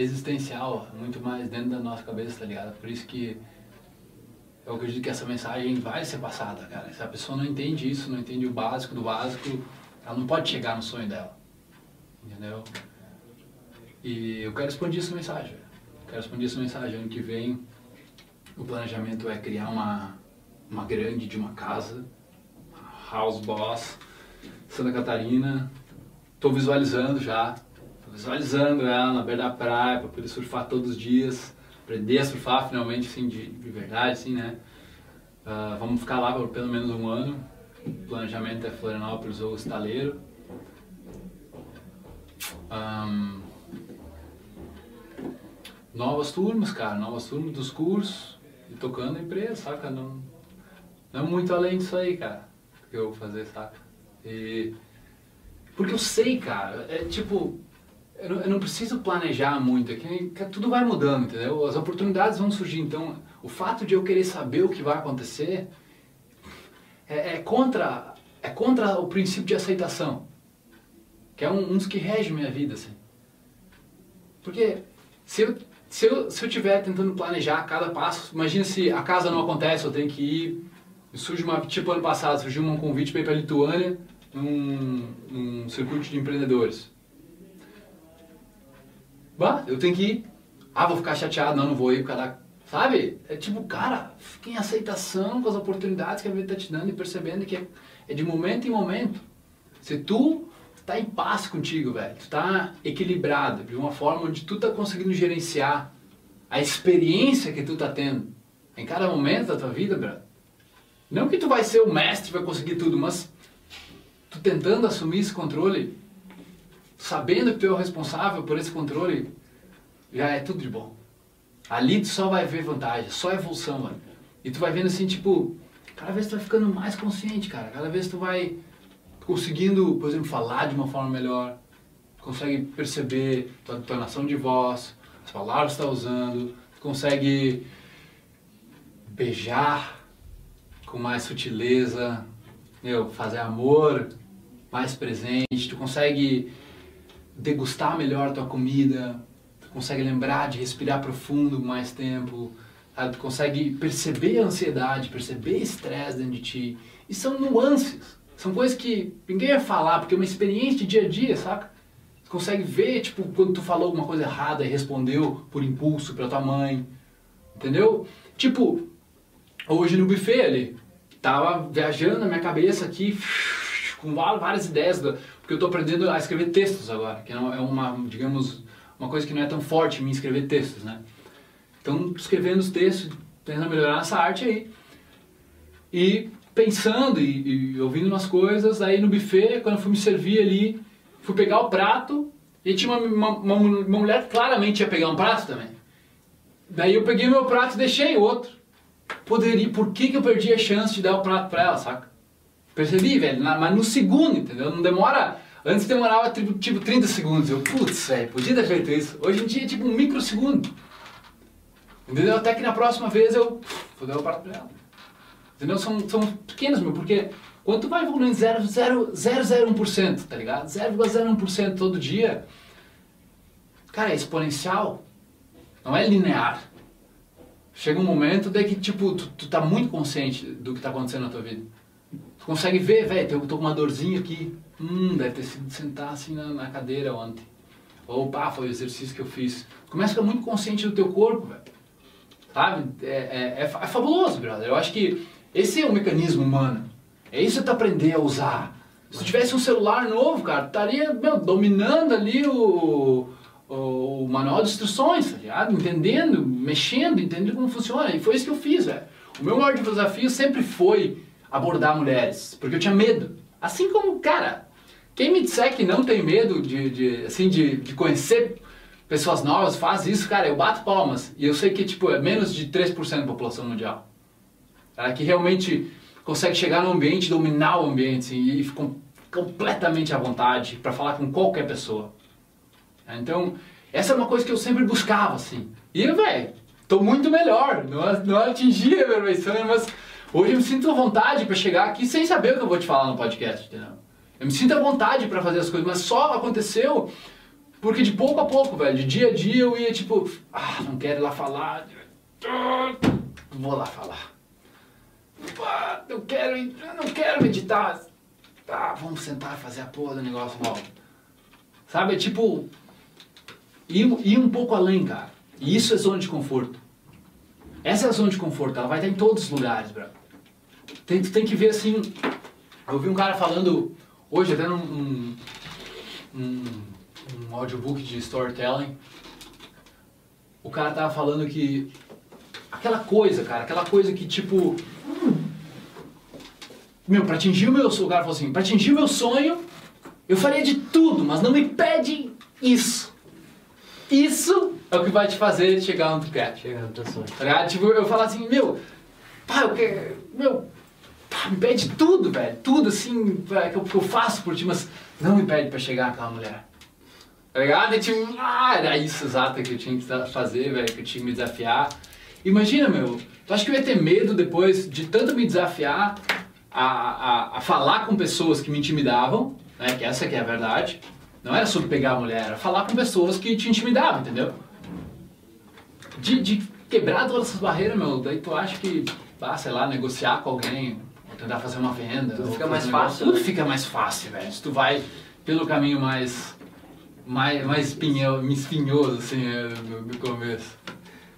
existencial, muito mais dentro da nossa cabeça, tá ligado? Por isso que eu acredito que essa mensagem vai ser passada, cara. Se a pessoa não entende isso, não entende o básico do básico, ela não pode chegar no sonho dela. Entendeu? E eu quero expandir essa mensagem. Quero expandir essa mensagem. Ano que vem, o planejamento é criar uma, uma grande de uma casa, House Boss, Santa Catarina. Estou visualizando já. Visualizando ela na beira da praia para poder surfar todos os dias. Aprender a surfar finalmente, assim, de, de verdade, assim, né? Uh, vamos ficar lá por pelo menos um ano. O planejamento é Florianópolis ou Estaleiro. Um, novas turmas, cara, novas turmas dos cursos e tocando a empresa, saca? Não, não muito além disso aí, cara, que eu vou fazer, saca? E, porque eu sei, cara, é tipo, eu não, eu não preciso planejar muito, é que, tudo vai mudando, entendeu? As oportunidades vão surgir, então o fato de eu querer saber o que vai acontecer é, é contra, é contra o princípio de aceitação, que é um, um dos que rege minha vida, assim. Porque se eu se eu, se eu tiver tentando planejar cada passo, imagina se a casa não acontece, eu tenho que ir, surge uma, tipo ano passado, surgiu um convite para ir para a Lituânia, num circuito de empreendedores. Bah, eu tenho que ir. Ah, vou ficar chateado, não, não vou ir da... Sabe? É tipo, cara, fica em aceitação com as oportunidades que a vida está te dando e percebendo que é, é de momento em momento. Se tu tá em paz contigo, velho. Tu tá equilibrado de uma forma onde tu tá conseguindo gerenciar a experiência que tu tá tendo em cada momento da tua vida. Não que tu vai ser o mestre, vai conseguir tudo, mas tu tentando assumir esse controle, sabendo que tu é o responsável por esse controle, já é tudo de bom. Ali tu só vai ver vantagem, só evolução, mano. E tu vai vendo assim, tipo, cada vez tu vai ficando mais consciente, cara. Cada vez tu vai conseguindo, por exemplo, falar de uma forma melhor, consegue perceber a entonação de voz, as palavras que está usando, consegue beijar com mais sutileza, meu, fazer amor mais presente, tu consegue degustar melhor tua comida, tu consegue lembrar de respirar profundo mais tempo, sabe? tu consegue perceber a ansiedade, perceber estresse dentro de ti. E são nuances. São coisas que ninguém vai falar, porque é uma experiência de dia a dia, saca? Você consegue ver, tipo, quando tu falou alguma coisa errada e respondeu por impulso pra tua mãe, entendeu? Tipo, hoje no buffet ali, tava viajando na minha cabeça aqui, com várias ideias, porque eu tô aprendendo a escrever textos agora, que é uma, digamos, uma coisa que não é tão forte em mim escrever textos, né? Então, escrevendo os textos, tentando melhorar essa arte aí. E pensando e, e, ouvindo umas coisas, aí no buffet, quando eu fui me servir ali, fui pegar o prato, e tinha uma, uma, uma, uma mulher claramente ia pegar um prato também. Daí eu peguei meu prato e deixei outro. Poderia, por que, que eu perdi a chance de dar o prato pra ela, saca? Percebi, velho, na, mas no segundo, entendeu? Não demora. Antes demorava tipo, tipo 30 segundos. Eu, putz, velho, podia ter feito isso. Hoje em dia é tipo um microsegundo. Entendeu? Até que na próxima vez eu vou dar o prato pra ela. Entendeu? São, são pequenos, meu, porque quando tu vai evoluindo 0,01%, tá ligado? 0,01% todo dia, cara, é exponencial. Não é linear. Chega um momento daí que, tipo, tu, tu tá muito consciente do que tá acontecendo na tua vida. Consegue ver, velho, eu tô com uma dorzinha aqui. Hum, deve ter sido sentar assim na, na cadeira ontem. Ou, pá, foi o exercício que eu fiz. Começa a ficar muito consciente do teu corpo, velho. Sabe? É, é, é, é fabuloso, brother. Eu acho que esse é o mecanismo humano. É isso que tu aprender a usar. Se tu tivesse um celular novo, cara, estaria meu, dominando ali o, o, o, manual de instruções, tá ligado? Entendendo, mexendo, entendendo como funciona. E foi isso que eu fiz, velho. O meu maior desafio sempre foi abordar mulheres, porque eu tinha medo. Assim como, cara, quem me disser que não tem medo de, de assim, de, de conhecer pessoas novas, faz isso, cara, eu bato palmas. E eu sei que, tipo, é menos de 3% da população mundial tá? que realmente consegue chegar no ambiente, dominar o ambiente assim, e fica completamente à vontade para falar com qualquer pessoa. Tá? Então, essa é uma coisa que eu sempre buscava, assim. E, velho, tô muito melhor. Não, não atingi a perfeição, mas, Hoje eu me sinto à vontade para chegar aqui sem saber o que eu vou te falar no podcast, entendeu? Eu me sinto à vontade para fazer as coisas, mas só aconteceu porque de pouco a pouco, velho, de dia a dia eu ia tipo, ah, não quero ir lá falar, vou lá falar. Ah, eu quero, eu não quero meditar. Ah, vamos sentar e fazer a porra do negócio mal. Sabe, é tipo, ir, ir um pouco além, cara. E isso é zona de conforto. Essa é a zona de conforto, ela vai estar em todos os lugares, bro. Tem, tem que ver assim. Eu vi um cara falando hoje, até num um, um, audiobook de storytelling. O cara tava falando que aquela coisa, cara, aquela coisa que tipo. Meu, pra atingir o meu sonho, o cara falou assim: pra atingir o meu sonho, eu faria de tudo, mas não me pede isso. Isso é o que vai te fazer chegar onde tu quer. Chegar no teu sonho. Tá ligado? Tipo, eu falo assim, meu, pá, eu quero, meu, pá, me pede tudo, velho, tudo assim, que eu, que eu faço por ti, mas não me pede pra chegar aquela mulher. Tá ligado? E tipo, ah, era isso exato que eu tinha que fazer, velho, que eu tinha que me desafiar. Imagina, meu, tu acha que eu ia ter medo depois de tanto me desafiar a, a, a falar com pessoas que me intimidavam, né, que essa que é a verdade, não era sobre pegar a mulher, era falar com pessoas que te intimidavam, entendeu? De, de quebrar todas essas barreiras, meu, daí tu acha que, ah, sei lá, negociar com alguém, tentar fazer uma venda. Tudo fica mais fácil, Tudo né? fica mais fácil, velho. Se tu vai pelo caminho mais, mais, mais espinho, espinhoso, assim, é, no, no começo.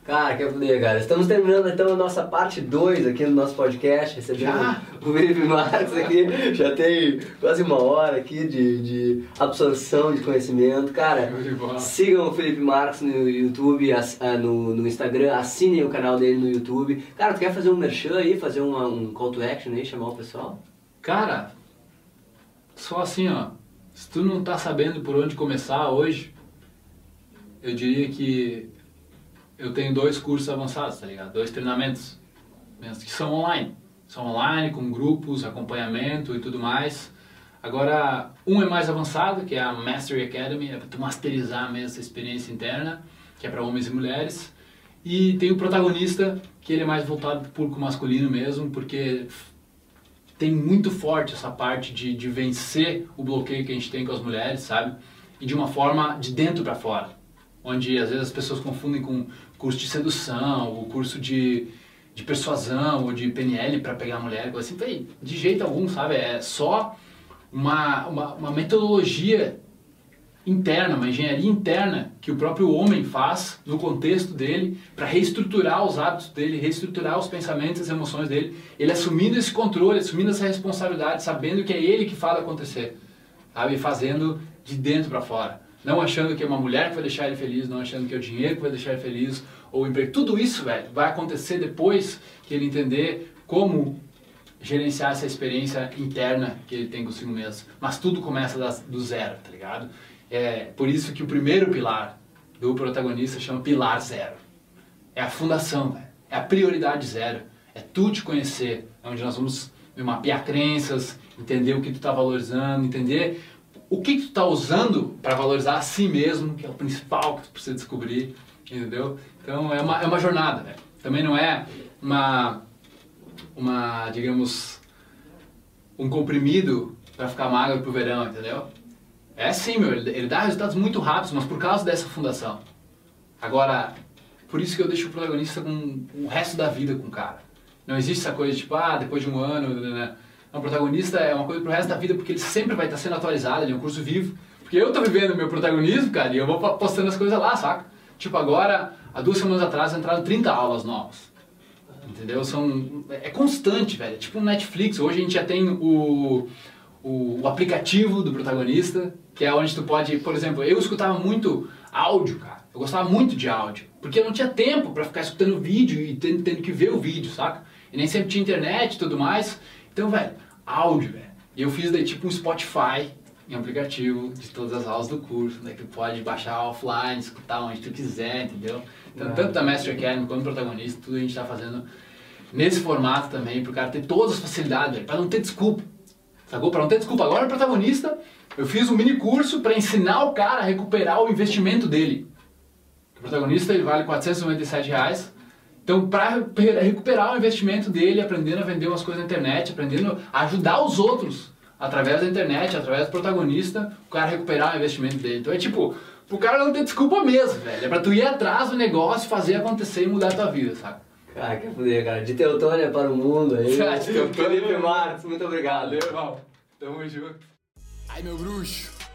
Cara, quer poder, cara. Estamos terminando então a nossa parte 2 aqui no nosso podcast. Recebendo Já? o Felipe Marques aqui. Já tem quase uma hora aqui de, de absorção de conhecimento. Cara, sigam o Felipe Marques no YouTube, ah, no, no Instagram, assinem o canal dele no YouTube. Cara, tu quer fazer um merchan aí, fazer uma- um call to action aí, chamar o pessoal? Cara, só assim, ó. Se tu não tá sabendo por onde começar hoje, eu diria que eu tenho dois cursos avançados, tá ligado? Dois treinamentos, que são online. São online, com grupos, acompanhamento e tudo mais. Agora, um é mais avançado, que é a Mastery Academy, é para tu masterizar mesmo essa experiência interna, que é para homens e mulheres. E tem o protagonista, que ele é mais voltado para o público masculino mesmo, porque tem muito forte essa parte de, de vencer o bloqueio que a gente tem com as mulheres, sabe? E de uma forma de dentro para fora. Onde às vezes as pessoas confundem com curso de sedução, o curso de, de persuasão ou de PNL para pegar a mulher, assim. Véi, de jeito algum, sabe? É só uma, uma, uma metodologia interna, uma engenharia interna que o próprio homem faz no contexto dele para reestruturar os hábitos dele, reestruturar os pensamentos as emoções dele, ele assumindo esse controle, assumindo essa responsabilidade, sabendo que é ele que faz acontecer, sabe? Fazendo de dentro para fora. Não achando que é uma mulher que vai deixar ele feliz, não achando que é o dinheiro que vai deixar ele feliz, ou o emprego. Tudo isso, velho, vai acontecer depois que ele entender como gerenciar essa experiência interna que ele tem consigo mesmo. Mas tudo começa das- do zero, tá ligado? É por isso que o primeiro pilar do protagonista chama pilar zero. É a fundação, velho. É a prioridade zero. É tu te conhecer, é onde nós vamos mapear crenças, entender o que tu tá valorizando, entender o que, tu tá usando para valorizar a si mesmo, que é o principal que tu precisa descobrir, entendeu? Então é uma, é uma jornada, velho. Também não é uma, uma, digamos, um comprimido para ficar magro pro verão, entendeu? É sim, meu, ele, ele dá resultados muito rápidos, mas por causa dessa fundação. Agora, por isso que eu deixo o protagonista com o resto da vida com o cara. Não existe essa coisa tipo, ah, depois de um ano, né? Não, o protagonista é uma coisa pro resto da vida porque ele sempre vai estar sendo atualizado, ele é um curso vivo. Porque eu tô vivendo meu protagonismo, cara, e eu vou postando as coisas lá, saca? Tipo, agora, há duas semanas atrás, entraram 30 aulas novas. Entendeu? São, é constante, velho. É tipo um Netflix. Hoje a gente já tem o, o, o aplicativo do protagonista, que é onde tu pode, por exemplo, eu escutava muito áudio, cara. Eu gostava muito de áudio, porque eu não tinha tempo pra ficar escutando vídeo e tendo, tendo que ver o vídeo, saca? E nem sempre tinha internet e tudo mais. Então, velho, áudio, velho. E eu fiz daí tipo um Spotify em aplicativo de todas as aulas do curso, né? Que tu pode baixar offline, escutar onde tu quiser, entendeu? Então, tanto da Master Academy quanto do protagonista, tudo a gente tá fazendo nesse formato também, pro cara ter todas as facilidades, pra não ter desculpa. Sacou? Pra não ter desculpa. Agora, o protagonista, eu fiz um mini curso pra ensinar o cara a recuperar o investimento dele. O protagonista ele vale 497 reais. Então, para recuperar o investimento dele, aprendendo a vender umas coisas na internet, aprendendo a ajudar os outros através da internet, através do protagonista, o cara recuperar o investimento dele. Então é tipo, o cara não ter desculpa mesmo, velho. É pra tu ir atrás do negócio, fazer acontecer e mudar a tua vida, sabe? Cara, que foder, cara. De Teutônia para o mundo aí. De Teutônia Felipe Marques, muito obrigado. Valeu, irmão. Tamo junto. Ai, meu bruxo,